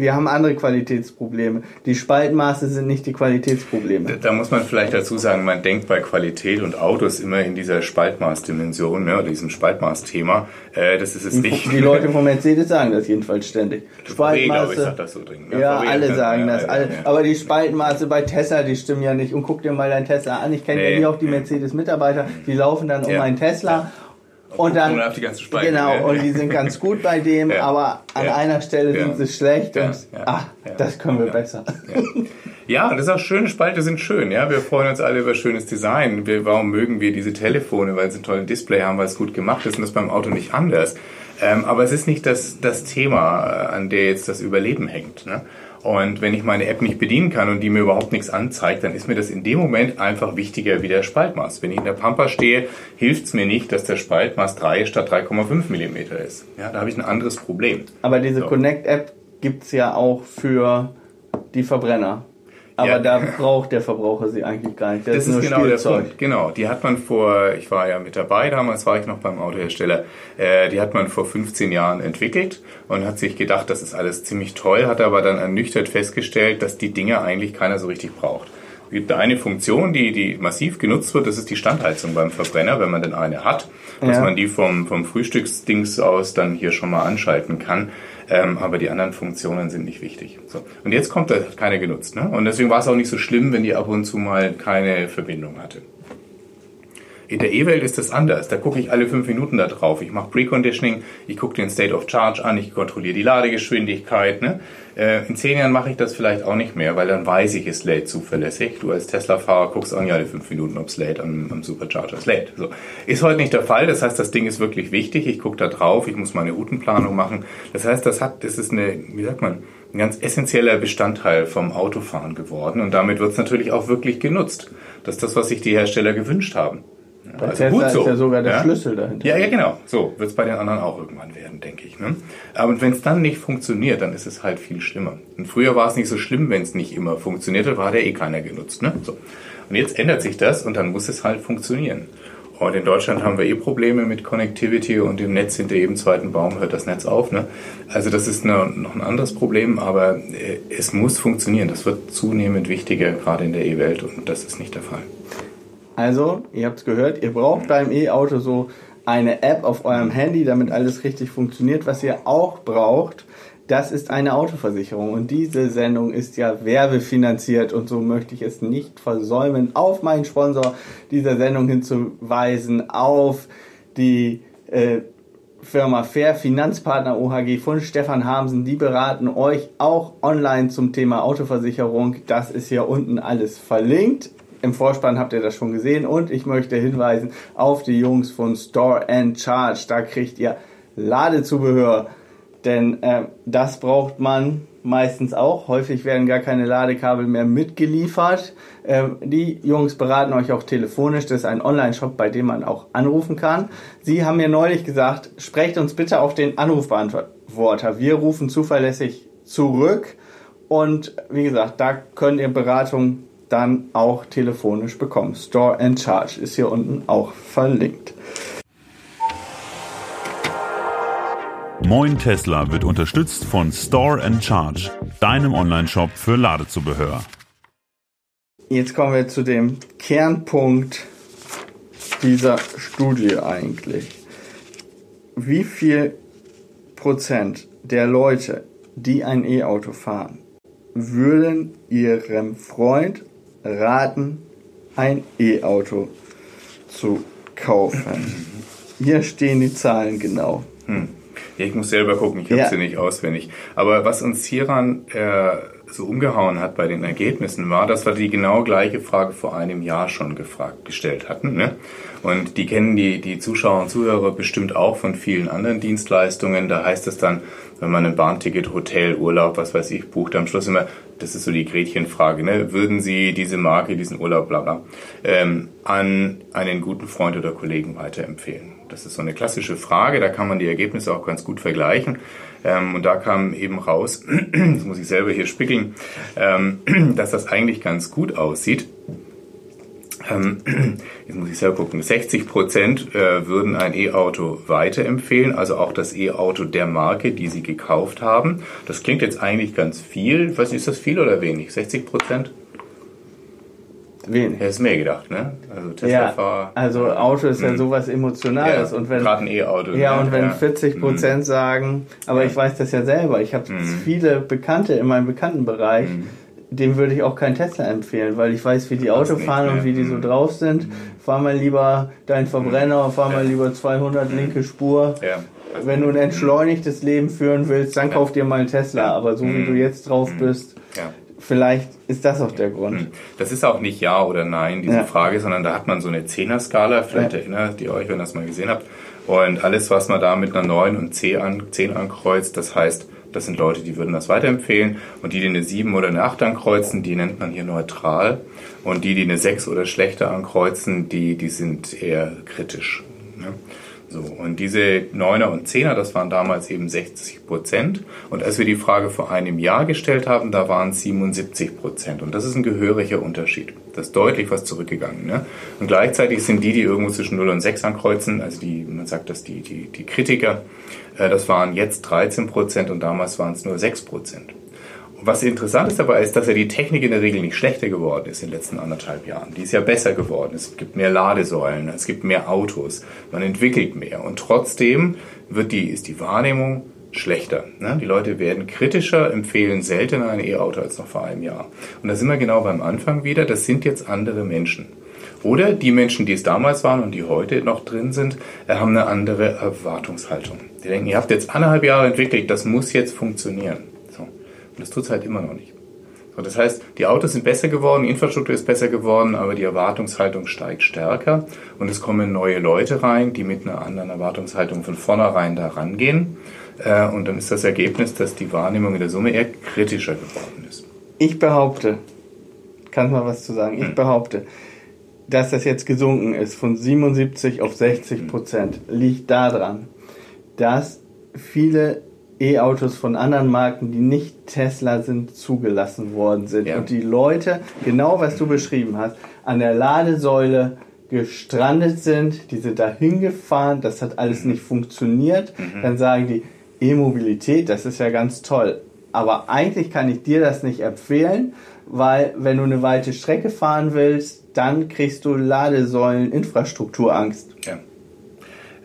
S2: wir haben andere Qualitätsprobleme. Die Spaltmaße sind nicht die Qualitätsprobleme.
S3: Da muss man vielleicht dazu sagen, man denkt bei Qualität und Autos immer in dieser Spaltmaßdimension, ne, oder diesem Spaltmaßthema. Äh, das ist es nicht.
S2: Die Leute von Mercedes sagen das jedenfalls ständig.
S3: VW, glaube ich, sagt das so dringend. ne?
S2: Ja,
S3: VW,
S2: alle sagen
S3: Ja,
S2: das.
S3: ja,
S2: Alle.
S3: ja.
S2: Aber die Spaltmaße bei Tesla, die stimmen ja nicht. Und guck dir mal deinen Tesla an. Ich kenne ja
S3: Nee.
S2: hier auch die Mercedes-Mitarbeiter. Die laufen dann um
S3: Ja.
S2: einen Tesla. Und dann,
S3: auf die ganzen Spalten,
S2: genau,
S3: ja.
S2: und die sind ganz gut bei dem,
S3: Ja.
S2: aber an
S3: Ja.
S2: einer Stelle sind sie schlecht
S3: Ja.
S2: und
S3: Ja.
S2: ah, das können wir besser.
S3: Ja, das ist auch schön, Spalte sind schön, ja. Wir freuen uns alle über schönes Design. Wir, warum mögen wir diese Telefone? Weil sie ein tolles Display haben, weil es gut gemacht ist und das beim Auto nicht anders. Ähm, aber es ist nicht das, das Thema, äh, an der jetzt das Überleben hängt. Ne? Und wenn ich meine App nicht bedienen kann und die mir überhaupt nichts anzeigt, dann ist mir das in dem Moment einfach wichtiger wie der Spaltmaß. Wenn ich in der Pampa stehe, hilft es mir nicht, dass der Spaltmaß 3 statt 3,5 Millimeter ist. Ja, da habe ich ein anderes Problem.
S2: Aber diese
S3: So.
S2: Connect-App gibt's ja auch für die Verbrenner. Aber
S3: Ja.
S2: da braucht der Verbraucher sie eigentlich gar nicht. Das,
S3: Das
S2: ist nur
S3: ist genau der
S2: Spielzeug.
S3: Punkt. Genau, die hat man vor, ich war ja mit dabei, damals war ich noch beim Autohersteller, äh, die hat man vor 15 Jahren entwickelt und hat sich gedacht, das ist alles ziemlich toll, hat aber dann ernüchtert festgestellt, dass die Dinge eigentlich keiner so richtig braucht. Es gibt eine Funktion, die, die massiv genutzt wird, das ist die Standheizung beim Verbrenner, wenn man denn eine hat, dass
S2: Ja.
S3: man die vom, vom Frühstücksdings aus dann hier schon mal anschalten kann. Ähm, aber die anderen Funktionen sind nicht wichtig. So. Und jetzt kommt, das hat keiner genutzt. Ne? Und deswegen war es auch nicht so schlimm, wenn die ab und zu mal keine Verbindung hatte. In der E-Welt ist das anders. Da gucke ich alle fünf Minuten da drauf. Ich mache Preconditioning, ich gucke den State of Charge an, ich kontrolliere die Ladegeschwindigkeit. Ne? Äh, in zehn Jahren mache ich das vielleicht auch nicht mehr, weil dann weiß ich, es lädt zuverlässig. Du als Tesla-Fahrer guckst auch nicht alle fünf Minuten, ob es lädt am, am Supercharger. Es lädt. So. Ist heute nicht der Fall. Das heißt, das Ding ist wirklich wichtig. Ich gucke da drauf, ich muss meine Routenplanung machen. Das heißt, das hat, das ist eine, wie sagt man, ein ganz essentieller Bestandteil vom Autofahren geworden. Und damit wird es natürlich auch wirklich genutzt. Das ist das, was sich die Hersteller gewünscht haben. Ja,
S2: Bei Tesla ist ja sogar der
S3: ja?
S2: Schlüssel dahinter.
S3: Ja, ja, genau. So wird es bei den anderen auch irgendwann werden, denke ich. Ne? Aber wenn es dann nicht funktioniert, dann ist es halt viel schlimmer. Und früher war es nicht so schlimm, wenn es nicht immer funktionierte, war der eh keiner genutzt. Ne? So. Und jetzt ändert sich das und dann muss es halt funktionieren. Und in Deutschland haben wir eh Probleme mit Connectivity und im Netz hinter jedem zweiten Baum hört das Netz auf. Ne? Also das ist eine, noch ein anderes Problem, aber äh, es muss funktionieren. Das wird zunehmend wichtiger, gerade in der E-Welt und das ist nicht der Fall.
S2: Also, ihr habt es gehört, ihr braucht beim E-Auto so eine App auf eurem Handy, damit alles richtig funktioniert. Was ihr auch braucht, das ist eine Autoversicherung. Und diese Sendung ist ja werbefinanziert und so möchte ich es nicht versäumen, auf meinen Sponsor dieser Sendung hinzuweisen, auf die äh, Firma Fair Finanzpartner OHG von Stefan Hamsen. Die beraten euch auch online zum Thema Autoversicherung. Das ist hier unten alles verlinkt. Im Vorspann habt ihr das schon gesehen und ich möchte hinweisen auf die Jungs von Store and Charge. Da kriegt ihr Ladezubehör, denn äh, das braucht man meistens auch. Häufig werden gar keine Ladekabel mehr mitgeliefert. Äh, die Jungs beraten euch auch telefonisch. Das ist ein Online-Shop, bei dem man auch anrufen kann. Sie haben mir neulich gesagt, sprecht uns bitte auf den Anrufbeantworter. Wir rufen zuverlässig zurück. Und wie gesagt, da könnt ihr Beratung dann auch telefonisch bekommen. Store and Charge ist hier unten auch verlinkt.
S5: Moin Tesla wird unterstützt von Store and Charge, deinem Online-Shop für Ladezubehör.
S2: Jetzt kommen wir zu dem Kernpunkt dieser Studie eigentlich. Wie viel Prozent der Leute, die ein E-Auto fahren, würden ihrem Freund raten, ein E-Auto zu kaufen. Hier stehen die Zahlen genau.
S3: Hm. Ja, ich muss selber gucken, ich habe ja. sie nicht auswendig. Aber was uns hieran äh, so umgehauen hat bei den Ergebnissen war, dass wir die genau gleiche Frage vor einem Jahr schon gefragt, gestellt hatten. Ne? Und die kennen die, die Zuschauer und Zuhörer bestimmt auch von vielen anderen Dienstleistungen. Da heißt es dann, wenn man ein Bahnticket, Hotel, Urlaub, was weiß ich, bucht, am Schluss immer, das ist so die Gretchenfrage, ne? würden Sie diese Marke, diesen Urlaub, bla bla, ähm, an einen guten Freund oder Kollegen weiterempfehlen? Das ist so eine klassische Frage, da kann man die Ergebnisse auch ganz gut vergleichen. Ähm, und da kam eben raus, das muss ich selber hier spickeln, ähm, dass das eigentlich ganz gut aussieht. Ähm, jetzt muss ich selber gucken, 60 Prozent äh, würden ein E-Auto weiterempfehlen, also auch das E-Auto der Marke, die sie gekauft haben. Das klingt jetzt eigentlich ganz viel. Nicht, ist das viel oder wenig? 60 Prozent?
S2: Wenig.
S3: Ist mehr gedacht, ne?
S2: Also Tesla ja, also Auto ist ja hm. sowas Emotionales
S3: ja,
S2: und wenn
S3: gerade ein E-Auto.
S2: Ja, ne? und wenn ja. 40 Prozent hm. sagen, aber ich weiß das ja selber. Ich habe hm. viele Bekannte in meinem Bekanntenbereich. Hm dem würde ich auch kein Tesla empfehlen, weil ich weiß, wie die Auto fahren und wie die so drauf sind. Mhm. Fahr mal lieber deinen Verbrenner, fahr mal lieber 200 linke Spur. Ja. Wenn du ein entschleunigtes Leben führen willst, dann kauf dir mal einen Tesla. Aber so wie du jetzt drauf bist, vielleicht ist das auch der Grund.
S3: Das ist auch nicht Ja oder Nein, diese ja. Frage, sondern da hat man so eine Zehner-Skala. Vielleicht ja. erinnert ihr euch, wenn ihr das mal gesehen habt. Und alles, was man da mit einer 9 und 10 ankreuzt, das heißt, das sind Leute, die würden das weiterempfehlen. Und die, die eine 7 oder eine 8 ankreuzen, die nennt man hier neutral. Und die, die eine 6 oder schlechter ankreuzen, die, die sind eher kritisch. Ne? So, und diese 9er und 10er, das waren damals eben 60 Prozent. Und als wir die Frage vor einem Jahr gestellt haben, da waren es 77 Prozent. Und das ist ein gehöriger Unterschied. Das ist deutlich was zurückgegangen. Ne? Und gleichzeitig sind die, die irgendwo zwischen 0 und 6 ankreuzen, also die, man sagt das die, die, die Kritiker, das waren jetzt 13 Prozent und damals waren es nur 6 Prozent. Was interessant ist dabei, ist, dass ja die Technik in der Regel nicht schlechter geworden ist in den letzten anderthalb Jahren. Die ist ja besser geworden. Es gibt mehr Ladesäulen, es gibt mehr Autos, man entwickelt mehr. Und trotzdem wird die, ist die Wahrnehmung schlechter. Ne? Die Leute werden kritischer, empfehlen seltener ein E-Auto als noch vor einem Jahr. Und da sind wir genau beim Anfang wieder. Das sind jetzt andere Menschen. Oder die Menschen, die es damals waren und die heute noch drin sind, äh, haben eine andere Erwartungshaltung. Die denken, ihr habt jetzt anderthalb Jahre entwickelt, das muss jetzt funktionieren. So. Und das tut es halt immer noch nicht. So, das heißt, die Autos sind besser geworden, die Infrastruktur ist besser geworden, aber die Erwartungshaltung steigt stärker und es kommen neue Leute rein, die mit einer anderen Erwartungshaltung von vornherein da rangehen. Äh, und dann ist das Ergebnis, dass die Wahrnehmung in der Summe eher kritischer geworden ist.
S2: Ich behaupte, kannst mal was zu sagen, ich hm. behaupte, dass das jetzt gesunken ist von 77 auf 60 Prozent, liegt daran, dass viele E-Autos von anderen Marken, die nicht Tesla sind, zugelassen worden sind. Ja. Und die Leute, genau was du beschrieben hast, an der Ladesäule gestrandet sind, die sind da hingefahren, das hat alles nicht funktioniert. Mhm. Dann sagen die, E-Mobilität, das ist ja ganz toll. aber eigentlich kann ich dir das nicht empfehlen, weil wenn du eine weite Strecke fahren willst, dann kriegst du Ladesäulen-Infrastrukturangst.
S3: Ja.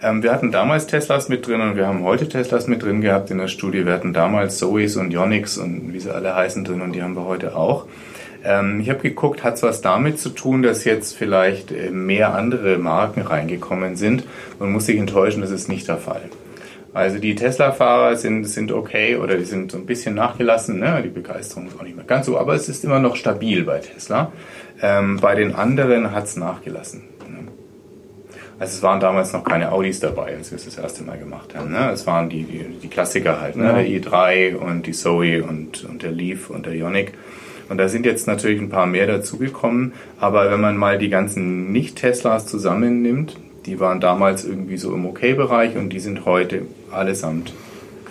S3: Ähm, wir hatten damals Teslas mit drin und wir haben heute Teslas mit drin gehabt in der Studie. Wir hatten damals Zoes und Yonix und wie sie alle heißen drin und die haben wir heute auch. Ähm, ich habe geguckt, hat es was damit zu tun, dass jetzt vielleicht äh, mehr andere Marken reingekommen sind und muss sich enttäuschen, das ist nicht der Fall. Also die Tesla-Fahrer sind, sind okay oder die sind so ein bisschen nachgelassen. Ne? Die Begeisterung ist auch nicht mehr ganz so, aber es ist immer noch stabil bei Tesla. Ähm, bei den anderen hat es nachgelassen. Ne? Also es waren damals noch keine Audis dabei, als wir es das erste Mal gemacht haben. Ne? Es waren die, die, die Klassiker halt, ne? der i3 und die Zoe und, und der Leaf und der Ioniq. Und da sind jetzt natürlich ein paar mehr dazugekommen. Aber wenn man mal die ganzen Nicht-Teslas zusammennimmt, die waren damals irgendwie so im Okay-Bereich und die sind heute allesamt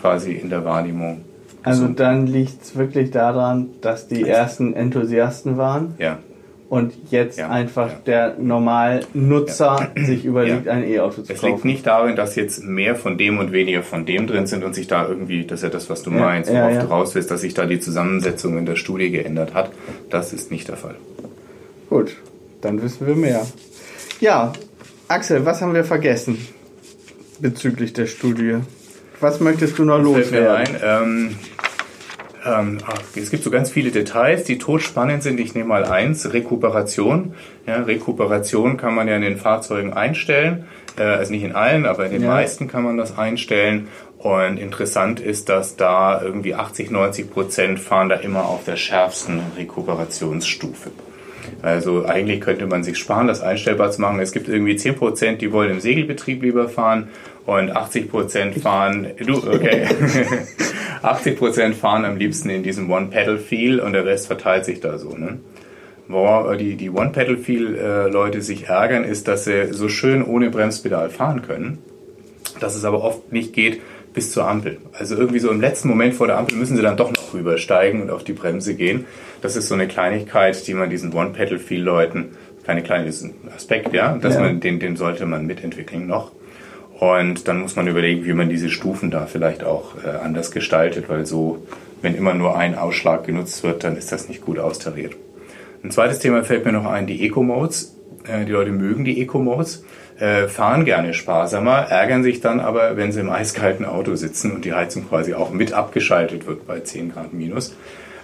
S3: quasi in der Wahrnehmung.
S2: Also dann liegt es wirklich daran, dass die ersten Enthusiasten waren.
S3: Ja.
S2: Und jetzt
S3: Ja,
S2: einfach
S3: ja.
S2: der Normalnutzer sich überlegt,
S3: Ja.
S2: ein E-Auto zu
S3: Es liegt
S2: kaufen.
S3: nicht darin, dass jetzt mehr von dem und weniger von dem drin sind und sich da irgendwie, das ist ja das, was du
S2: Ja,
S3: meinst,
S2: ja,
S3: worauf
S2: ja.
S3: du raus willst, dass sich da die Zusammensetzung in der Studie geändert hat. Das ist nicht der Fall.
S2: Gut, dann wissen wir mehr. Ja, Axel, was haben wir vergessen bezüglich der Studie? Was möchtest du noch loswerden?
S3: Ähm, ähm, es gibt so ganz viele Details, die totspannend sind. Ich nehme mal eins, Rekuperation. Ja, Rekuperation kann man ja in den Fahrzeugen einstellen. Äh, also nicht in allen, aber in den
S2: Ja.
S3: meisten kann man das einstellen. Und interessant ist, dass da irgendwie 80, 90 Prozent fahren da immer auf der schärfsten Rekuperationsstufe. Also eigentlich könnte man sich sparen, das einstellbar zu machen. Es gibt irgendwie 10 Prozent, die wollen im Segelbetrieb lieber fahren und 80 Prozent fahren, du, okay. 80 Prozent fahren am liebsten in diesem One-Pedal-Feel und der Rest verteilt sich da so, ne? Worauf die, die One-Pedal-Feel-Leute sich ärgern, ist, dass sie so schön ohne Bremspedal fahren können, dass es aber oft nicht geht bis zur Ampel. Also irgendwie so im letzten Moment vor der Ampel müssen sie dann doch noch rübersteigen und auf die Bremse gehen. Das ist so eine Kleinigkeit, die man diesen One-Pedal-Feel-Leuten, keine kleine, ein Aspekt, ja, dass
S2: Ja.
S3: man, den, den sollte man mitentwickeln noch. Und dann muss man überlegen, wie man diese Stufen da vielleicht auch äh, anders gestaltet, weil so, wenn immer nur ein Ausschlag genutzt wird, dann ist das nicht gut austariert. Ein zweites Thema fällt mir noch ein, die Eco-Modes. Äh, die Leute mögen die Eco-Modes, äh, fahren gerne sparsamer, ärgern sich dann aber, wenn sie im eiskalten Auto sitzen und die Heizung quasi auch mit abgeschaltet wird bei 10 Grad minus.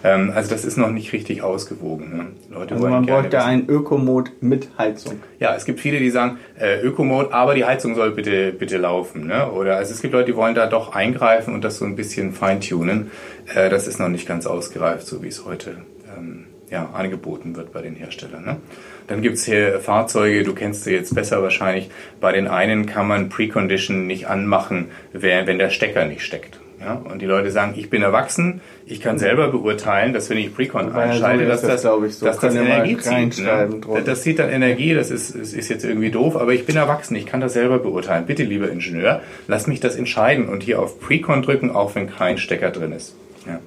S3: Ähm, also das ist noch nicht richtig ausgewogen. Ne? Leute
S2: Also man bräuchte einen Ökomod mit Heizung.
S3: ja, es gibt viele, die sagen, äh, Ökomode, aber die Heizung soll bitte, bitte laufen. Ne? Oder also es gibt Leute, die wollen da doch eingreifen und das so ein bisschen feintunen. Äh, das ist noch nicht ganz ausgereift, so wie es heute ähm, ja, angeboten wird bei den Herstellern. Ne? Dann gibt's hier Fahrzeuge, du kennst sie jetzt besser wahrscheinlich. Bei den einen kann man Precondition nicht anmachen, wenn der Stecker nicht steckt. Ja? Und die Leute sagen, ich bin erwachsen, ich kann selber beurteilen, dass wenn ich Precon
S2: Wobei,
S3: einschalte, dass
S2: das,
S3: das,
S2: ich, so.
S3: dass das Energie zieht. Ne? Das zieht dann Energie, das ist, ist, ist jetzt irgendwie doof, aber ich bin erwachsen, ich kann das selber beurteilen. Bitte, lieber Ingenieur, lass mich das entscheiden und hier auf Precon drücken, auch wenn kein Stecker drin ist. Ja.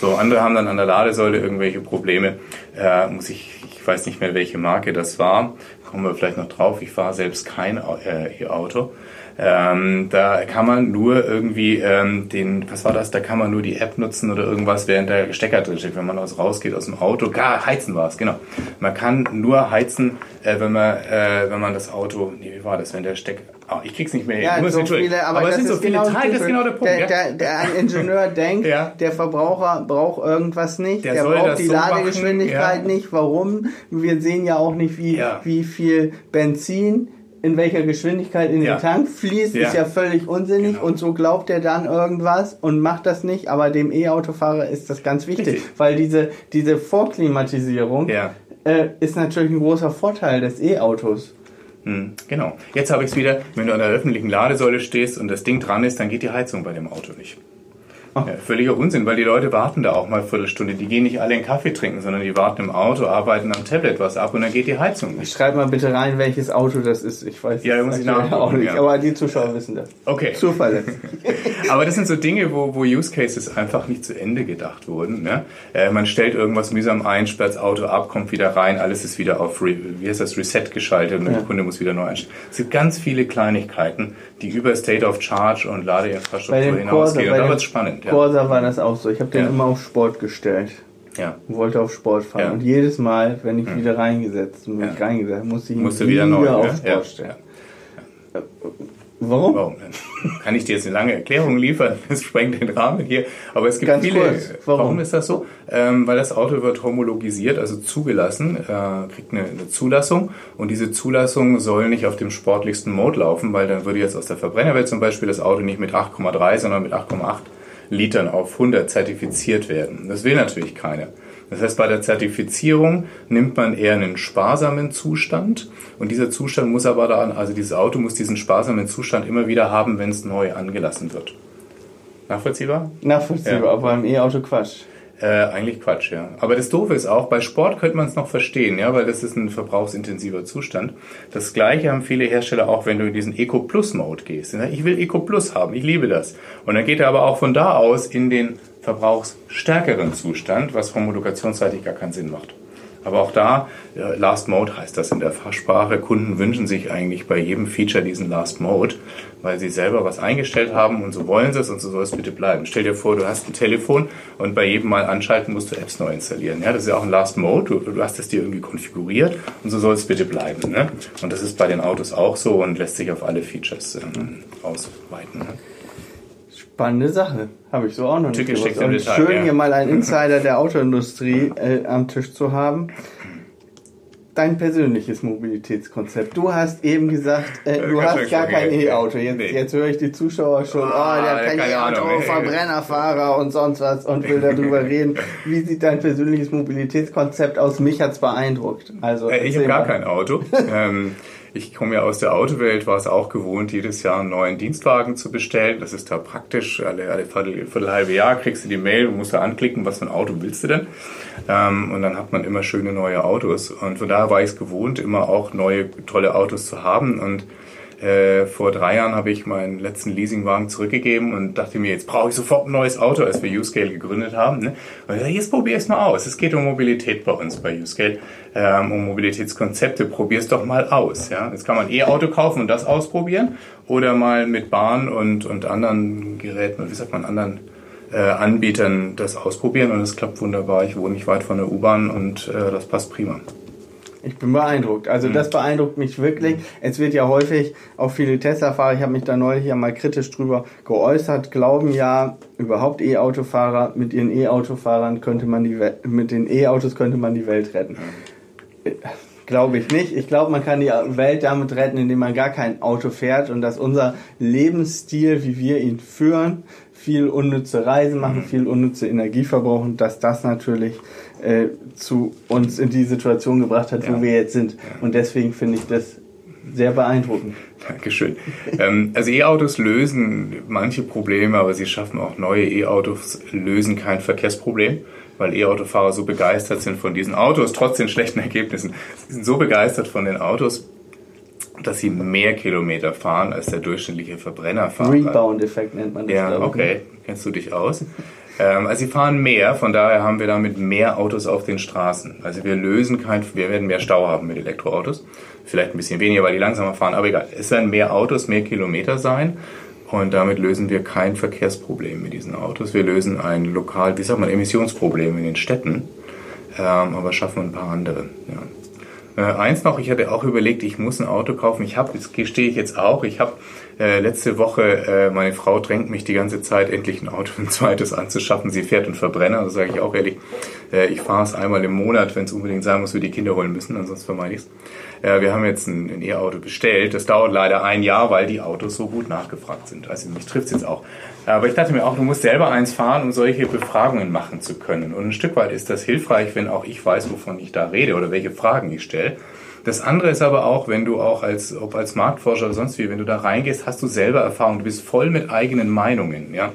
S3: So, andere haben dann an der Ladesäule irgendwelche Probleme. Äh, muss ich, ich weiß nicht mehr, welche Marke das war. Kommen wir vielleicht noch drauf. Ich fahre selbst kein äh, E-Auto. Ähm, da kann man nur irgendwie ähm, den, was war das? Da kann man nur die App nutzen oder irgendwas, während der Stecker drin steckt, wenn man aus rausgeht aus dem Auto. Gar heizen war es, genau. Man kann nur heizen, äh, wenn man, äh, wenn man das Auto, nee, wie war das, wenn der Stecker, ah, ich krieg's nicht mehr hin.
S2: Ja,
S3: Ich muss
S2: so viele, aber,
S3: es
S2: das
S3: sind so viele
S2: genau
S3: Teile, das ist genau der Punkt.
S2: Der,
S3: ja.
S2: der, der ein Ingenieur denkt,
S3: Ja.
S2: der Verbraucher braucht irgendwas nicht,
S3: Der
S2: der, braucht die
S3: so machen,
S2: Ladegeschwindigkeit
S3: ja.
S2: nicht. Warum? Wir sehen ja auch nicht, wie, wie viel Benzin in welcher Geschwindigkeit in
S3: Ja.
S2: den Tank fließt,
S3: Ja.
S2: ist ja völlig unsinnig
S3: Genau.
S2: und so glaubt er dann irgendwas und macht das nicht, aber dem E-Autofahrer ist das ganz wichtig,
S3: Richtig.
S2: weil diese, diese Vorklimatisierung
S3: Ja.
S2: äh, ist natürlich ein großer Vorteil des E-Autos.
S3: Hm, genau. Jetzt habe ich es wieder, wenn du an der öffentlichen Ladesäule stehst und das Ding dran ist, dann geht die Heizung bei dem Auto nicht. Ja, völliger Unsinn, weil die Leute warten da auch mal eine Viertelstunde. Die gehen nicht alle einen Kaffee trinken, sondern die warten im Auto, arbeiten am Tablet was ab und dann geht die Heizung nicht.
S2: Schreib mal bitte rein, welches Auto das ist. Ich weiß
S3: Ja,
S2: es
S3: muss ich
S2: auch nicht,
S3: ja.
S2: aber die Zuschauer wissen das.
S3: Okay.
S2: Zuverlässig.
S3: Aber das sind so Dinge, wo, wo Use Cases einfach nicht zu Ende gedacht wurden. Ne? Äh, man stellt irgendwas mühsam ein, sperrt das Auto ab, kommt wieder rein, alles ist wieder auf Re wie heißt das, Reset geschaltet und der Kunde muss wieder neu einstellen. Es gibt ganz viele Kleinigkeiten, die über State of Charge und Ladeinfrastruktur hinausgehen. Und da
S2: bei
S3: wird's
S2: dem-
S3: spannend.
S2: Beim Corsa war das auch so. Ich habe den
S3: Ja.
S2: immer auf Sport gestellt.
S3: Ja.
S2: und wollte auf Sport fahren.
S3: Ja.
S2: Und jedes Mal, wenn ich wieder reingesetzt und mich
S3: Ja.
S2: reingesetzt, musste ich ihn
S3: Musst wieder neu,
S2: auf
S3: ne?
S2: Sport
S3: Ja.
S2: stellen.
S3: Ja.
S2: Warum?
S3: Warum? Kann ich dir jetzt eine lange Erklärung liefern? Das sprengt den Rahmen hier. Aber es gibt
S2: Ganz
S3: viele.
S2: kurz, warum?
S3: ist das so? Ähm, weil das Auto wird homologisiert, also zugelassen, äh, kriegt eine, eine Zulassung. Und diese Zulassung soll nicht auf dem sportlichsten Mode laufen, weil dann würde jetzt aus der Verbrennerwelt zum Beispiel das Auto nicht mit 8,3, sondern mit 8,8 Litern auf 100 zertifiziert werden. Das will natürlich keiner. Das heißt, bei der Zertifizierung nimmt man eher einen sparsamen Zustand und dieser Zustand muss aber dann, also dieses Auto muss diesen sparsamen Zustand immer wieder haben, wenn es neu angelassen wird. Nachvollziehbar?
S2: Nachvollziehbar,
S3: Ja.
S2: aber beim E-Auto Quatsch.
S3: Äh, eigentlich Quatsch, ja. Aber das Doofe ist auch, bei Sport könnte man es noch verstehen, ja, weil das ist ein verbrauchsintensiver Zustand. Das gleiche haben viele Hersteller auch, wenn du in diesen Eco Plus Mode gehst. Ich will Eco Plus haben, ich liebe das. Und dann geht er aber auch von da aus in den verbrauchsstärkeren Zustand, was homologationsseitig gar keinen Sinn macht. Aber auch da, äh, Last Mode heißt das in der Fachsprache. Kunden wünschen sich eigentlich bei jedem Feature diesen Last Mode, weil sie selber was eingestellt haben und so wollen sie es und so soll es bitte bleiben. Stell dir vor, du hast ein Telefon und bei jedem Mal anschalten musst du Apps neu installieren. Ja, das ist ja auch ein Last Mode. Du, du hast es dir irgendwie konfiguriert und so soll es bitte bleiben. Ne? Und das ist bei den Autos auch so und lässt sich auf alle Features ähm, ausweiten. Ne?
S2: Spannende Sache. Habe ich so auch noch nicht gewusst. Und
S3: Detail,
S2: schön,
S3: ja.
S2: hier mal einen Insider der Autoindustrie äh, am Tisch zu haben. Dein persönliches Mobilitätskonzept. Du hast eben gesagt, äh, du
S3: kannst
S2: hast
S3: du
S2: gar kein. E-Auto. Jetzt,
S3: Nee.
S2: jetzt höre ich die Zuschauer schon, oh,
S3: Ah,
S2: der hat kein E-Auto. Verbrennerfahrer und sonst was und will darüber reden. Wie sieht dein persönliches Mobilitätskonzept aus? Mich hat's beeindruckt. Also,
S3: Äh, Ich habe gar kein Auto. ähm, ich komme ja aus der Autowelt, war es auch gewohnt, jedes Jahr einen neuen Dienstwagen zu bestellen. Das ist da praktisch. Alle, alle Viertel, Viertel halbe Jahr kriegst du die Mail und musst da anklicken, was für ein Auto willst du denn. Ähm, und dann hat man immer schöne neue Autos. Und von daher war ich es gewohnt, immer auch neue, tolle Autos zu haben. Und äh, vor drei Jahren habe ich meinen letzten Leasingwagen zurückgegeben und dachte mir, jetzt brauche ich sofort ein neues Auto, als wir Uscale gegründet haben. Ne? Und ich dachte, jetzt probier es mal aus. Es geht um Mobilität bei uns bei Uscale, ähm, um Mobilitätskonzepte. Probier es doch mal aus. Ja? Jetzt kann man E-Auto kaufen und das ausprobieren oder mal mit Bahn und, und anderen Geräten, wie sagt man, anderen äh, Anbietern das ausprobieren und es klappt wunderbar. Ich wohne nicht weit von der U-Bahn und äh, das passt prima.
S2: Ich bin beeindruckt. Also
S3: Mhm.
S2: das beeindruckt mich wirklich. Es wird ja häufig, auch viele Tesla-Fahrer, ich habe mich da neulich ja mal kritisch drüber geäußert, glauben ja, überhaupt E-Autofahrer, mit ihren E-Autofahrern könnte man die Welt, mit den E-Autos könnte man die Welt retten. Äh, Glaube ich nicht. Ich glaube, man kann die Welt damit retten, indem man gar kein Auto fährt und dass unser Lebensstil, wie wir ihn führen, viel unnütze Reisen machen, viel unnütze Energie verbrauchen, dass das natürlich äh, zu uns in die Situation gebracht hat,
S3: Ja.
S2: wo wir jetzt sind. Und deswegen finde ich das sehr beeindruckend.
S3: Dankeschön. ähm, also E-Autos lösen manche Probleme, aber sie schaffen auch neue E-Autos, lösen kein Verkehrsproblem, weil E-Autofahrer so begeistert sind von diesen Autos, trotz den schlechten Ergebnissen. Sie sind so begeistert von den Autos, dass sie mehr Kilometer fahren als der durchschnittliche Verbrennerfahrer.
S2: Rebound-Effekt nennt man das.
S3: Ja,
S2: ich.
S3: okay. Kennst du dich aus? Ähm, also sie fahren mehr, von daher haben wir damit mehr Autos auf den Straßen. Also wir lösen kein, wir werden mehr Stau haben mit Elektroautos. Vielleicht ein bisschen weniger, weil die langsamer fahren, aber egal. Es werden mehr Autos, mehr Kilometer sein. Und damit lösen wir kein Verkehrsproblem mit diesen Autos. Wir lösen ein lokal, wie sagt man, Emissionsproblem in den Städten, ähm, aber schaffen ein paar andere. Ja. Äh, eins noch, ich hatte auch überlegt, ich muss ein Auto kaufen. Ich habe, das gestehe ich jetzt auch, ich habe äh, letzte Woche, äh, meine Frau drängt mich die ganze Zeit, endlich ein Auto, ein zweites anzuschaffen. Sie fährt einen Verbrenner, das sage ich auch ehrlich. Äh, ich fahre es einmal im Monat, wenn es unbedingt sein muss, wir die Kinder holen müssen, ansonsten vermeide ich es. Äh, wir haben jetzt ein, ein E-Auto bestellt. Das dauert leider ein Jahr, weil die Autos so gut nachgefragt sind. Also mich trifft es jetzt auch. Aber ich dachte mir auch, du musst selber eins fahren, um solche Befragungen machen zu können. Und ein Stück weit ist das hilfreich, wenn auch ich weiß, wovon ich da rede oder welche Fragen ich stelle. Das andere ist aber auch, wenn du auch als, ob als Marktforscher oder sonst wie, wenn du da reingehst, hast du selber Erfahrung. Du bist voll mit eigenen Meinungen, ja.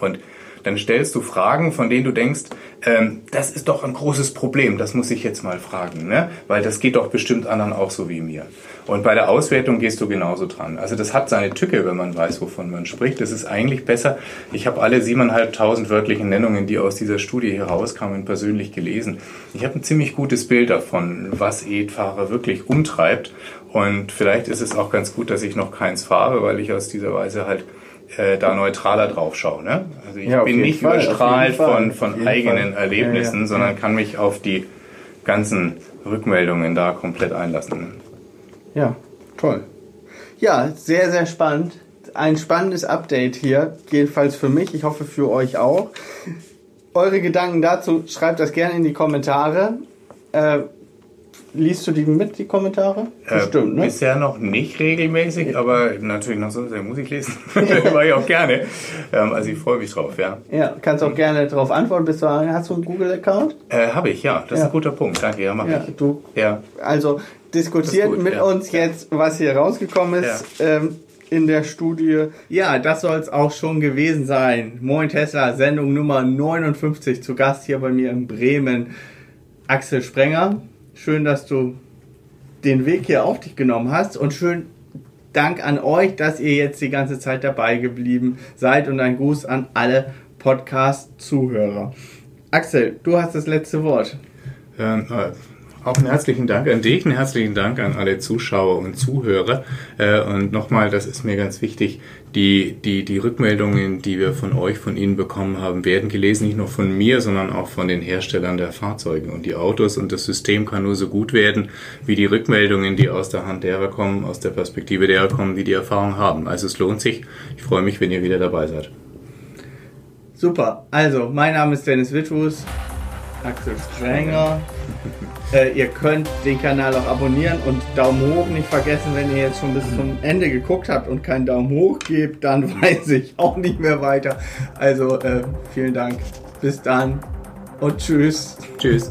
S3: Und dann stellst du Fragen, von denen du denkst, ähm, das ist doch ein großes Problem, das muss ich jetzt mal fragen, ne? weil das geht doch bestimmt anderen auch so wie mir. Und bei der Auswertung gehst du genauso dran. Also das hat seine Tücke, wenn man weiß, wovon man spricht. Das ist eigentlich besser. Ich habe alle siebeneinhalbtausend wörtlichen Nennungen, die aus dieser Studie hier rauskamen, persönlich gelesen. Ich habe ein ziemlich gutes Bild davon, was E-Fahrer wirklich umtreibt. Und vielleicht ist es auch ganz gut, dass ich noch keins fahre, weil ich aus dieser Weise halt äh, da neutraler drauf schaue. Ne? Also ich
S2: Ja,
S3: bin nicht
S2: Fall,
S3: überstrahlt von, von eigenen
S2: Fall.
S3: Erlebnissen,
S2: Ja, ja,
S3: sondern kann mich auf die ganzen Rückmeldungen da komplett einlassen.
S2: Ja, toll. Ja, sehr, sehr spannend. Ein spannendes Update hier, jedenfalls für mich, ich hoffe für euch auch. Eure Gedanken dazu schreibt das gerne in die Kommentare. Äh, liest du die mit, die Kommentare? Bestimmt,
S3: äh,
S2: ne?
S3: Bisher noch nicht regelmäßig, aber natürlich noch sonst muss ich lesen. Mache ich auch gerne. Ähm, also ich freue mich drauf, ja.
S2: Ja, kannst auch gerne darauf antworten. Bist du, hast du einen Google-Account?
S3: Äh, Habe ich, ja. Das ist
S2: Ja.
S3: ein guter Punkt. Danke, ja, mache
S2: Ja,
S3: ich.
S2: du.
S3: Ja.
S2: Also diskutiert
S3: gut,
S2: mit
S3: ja.
S2: uns jetzt, was hier rausgekommen ist ähm, in der Studie. Ja, das soll es auch schon gewesen sein. Moin Tesla, Sendung Nummer 59 zu Gast hier bei mir in Bremen. Axel Sprenger, schön, dass du den Weg hier auf dich genommen hast und schön Dank an euch, dass ihr jetzt die ganze Zeit dabei geblieben seid und ein Gruß an alle Podcast-Zuhörer. Axel, du hast das letzte Wort.
S3: Ähm, äh, auch einen herzlichen Dank an dich, einen herzlichen Dank an alle Zuschauer und Zuhörer. Äh, und nochmal, das ist mir ganz wichtig, die, die, die Rückmeldungen, die wir von euch, von Ihnen bekommen haben, werden gelesen, nicht nur von mir, sondern auch von den Herstellern der Fahrzeuge und die Autos. Und das System kann nur so gut werden, wie die Rückmeldungen, die aus der Hand derer kommen, aus der Perspektive derer kommen, die die Erfahrung haben. Also es lohnt sich. Ich freue mich, wenn ihr wieder dabei seid.
S2: Super, also mein Name ist Dennis Wittfuß, Axel Sprenger. Äh, ihr könnt den Kanal auch abonnieren und Daumen hoch nicht vergessen, wenn ihr jetzt schon bis zum Ende geguckt habt und keinen Daumen hoch gebt, dann weiß ich auch nicht mehr weiter. Also äh, vielen Dank, bis dann und tschüss.
S3: Tschüss.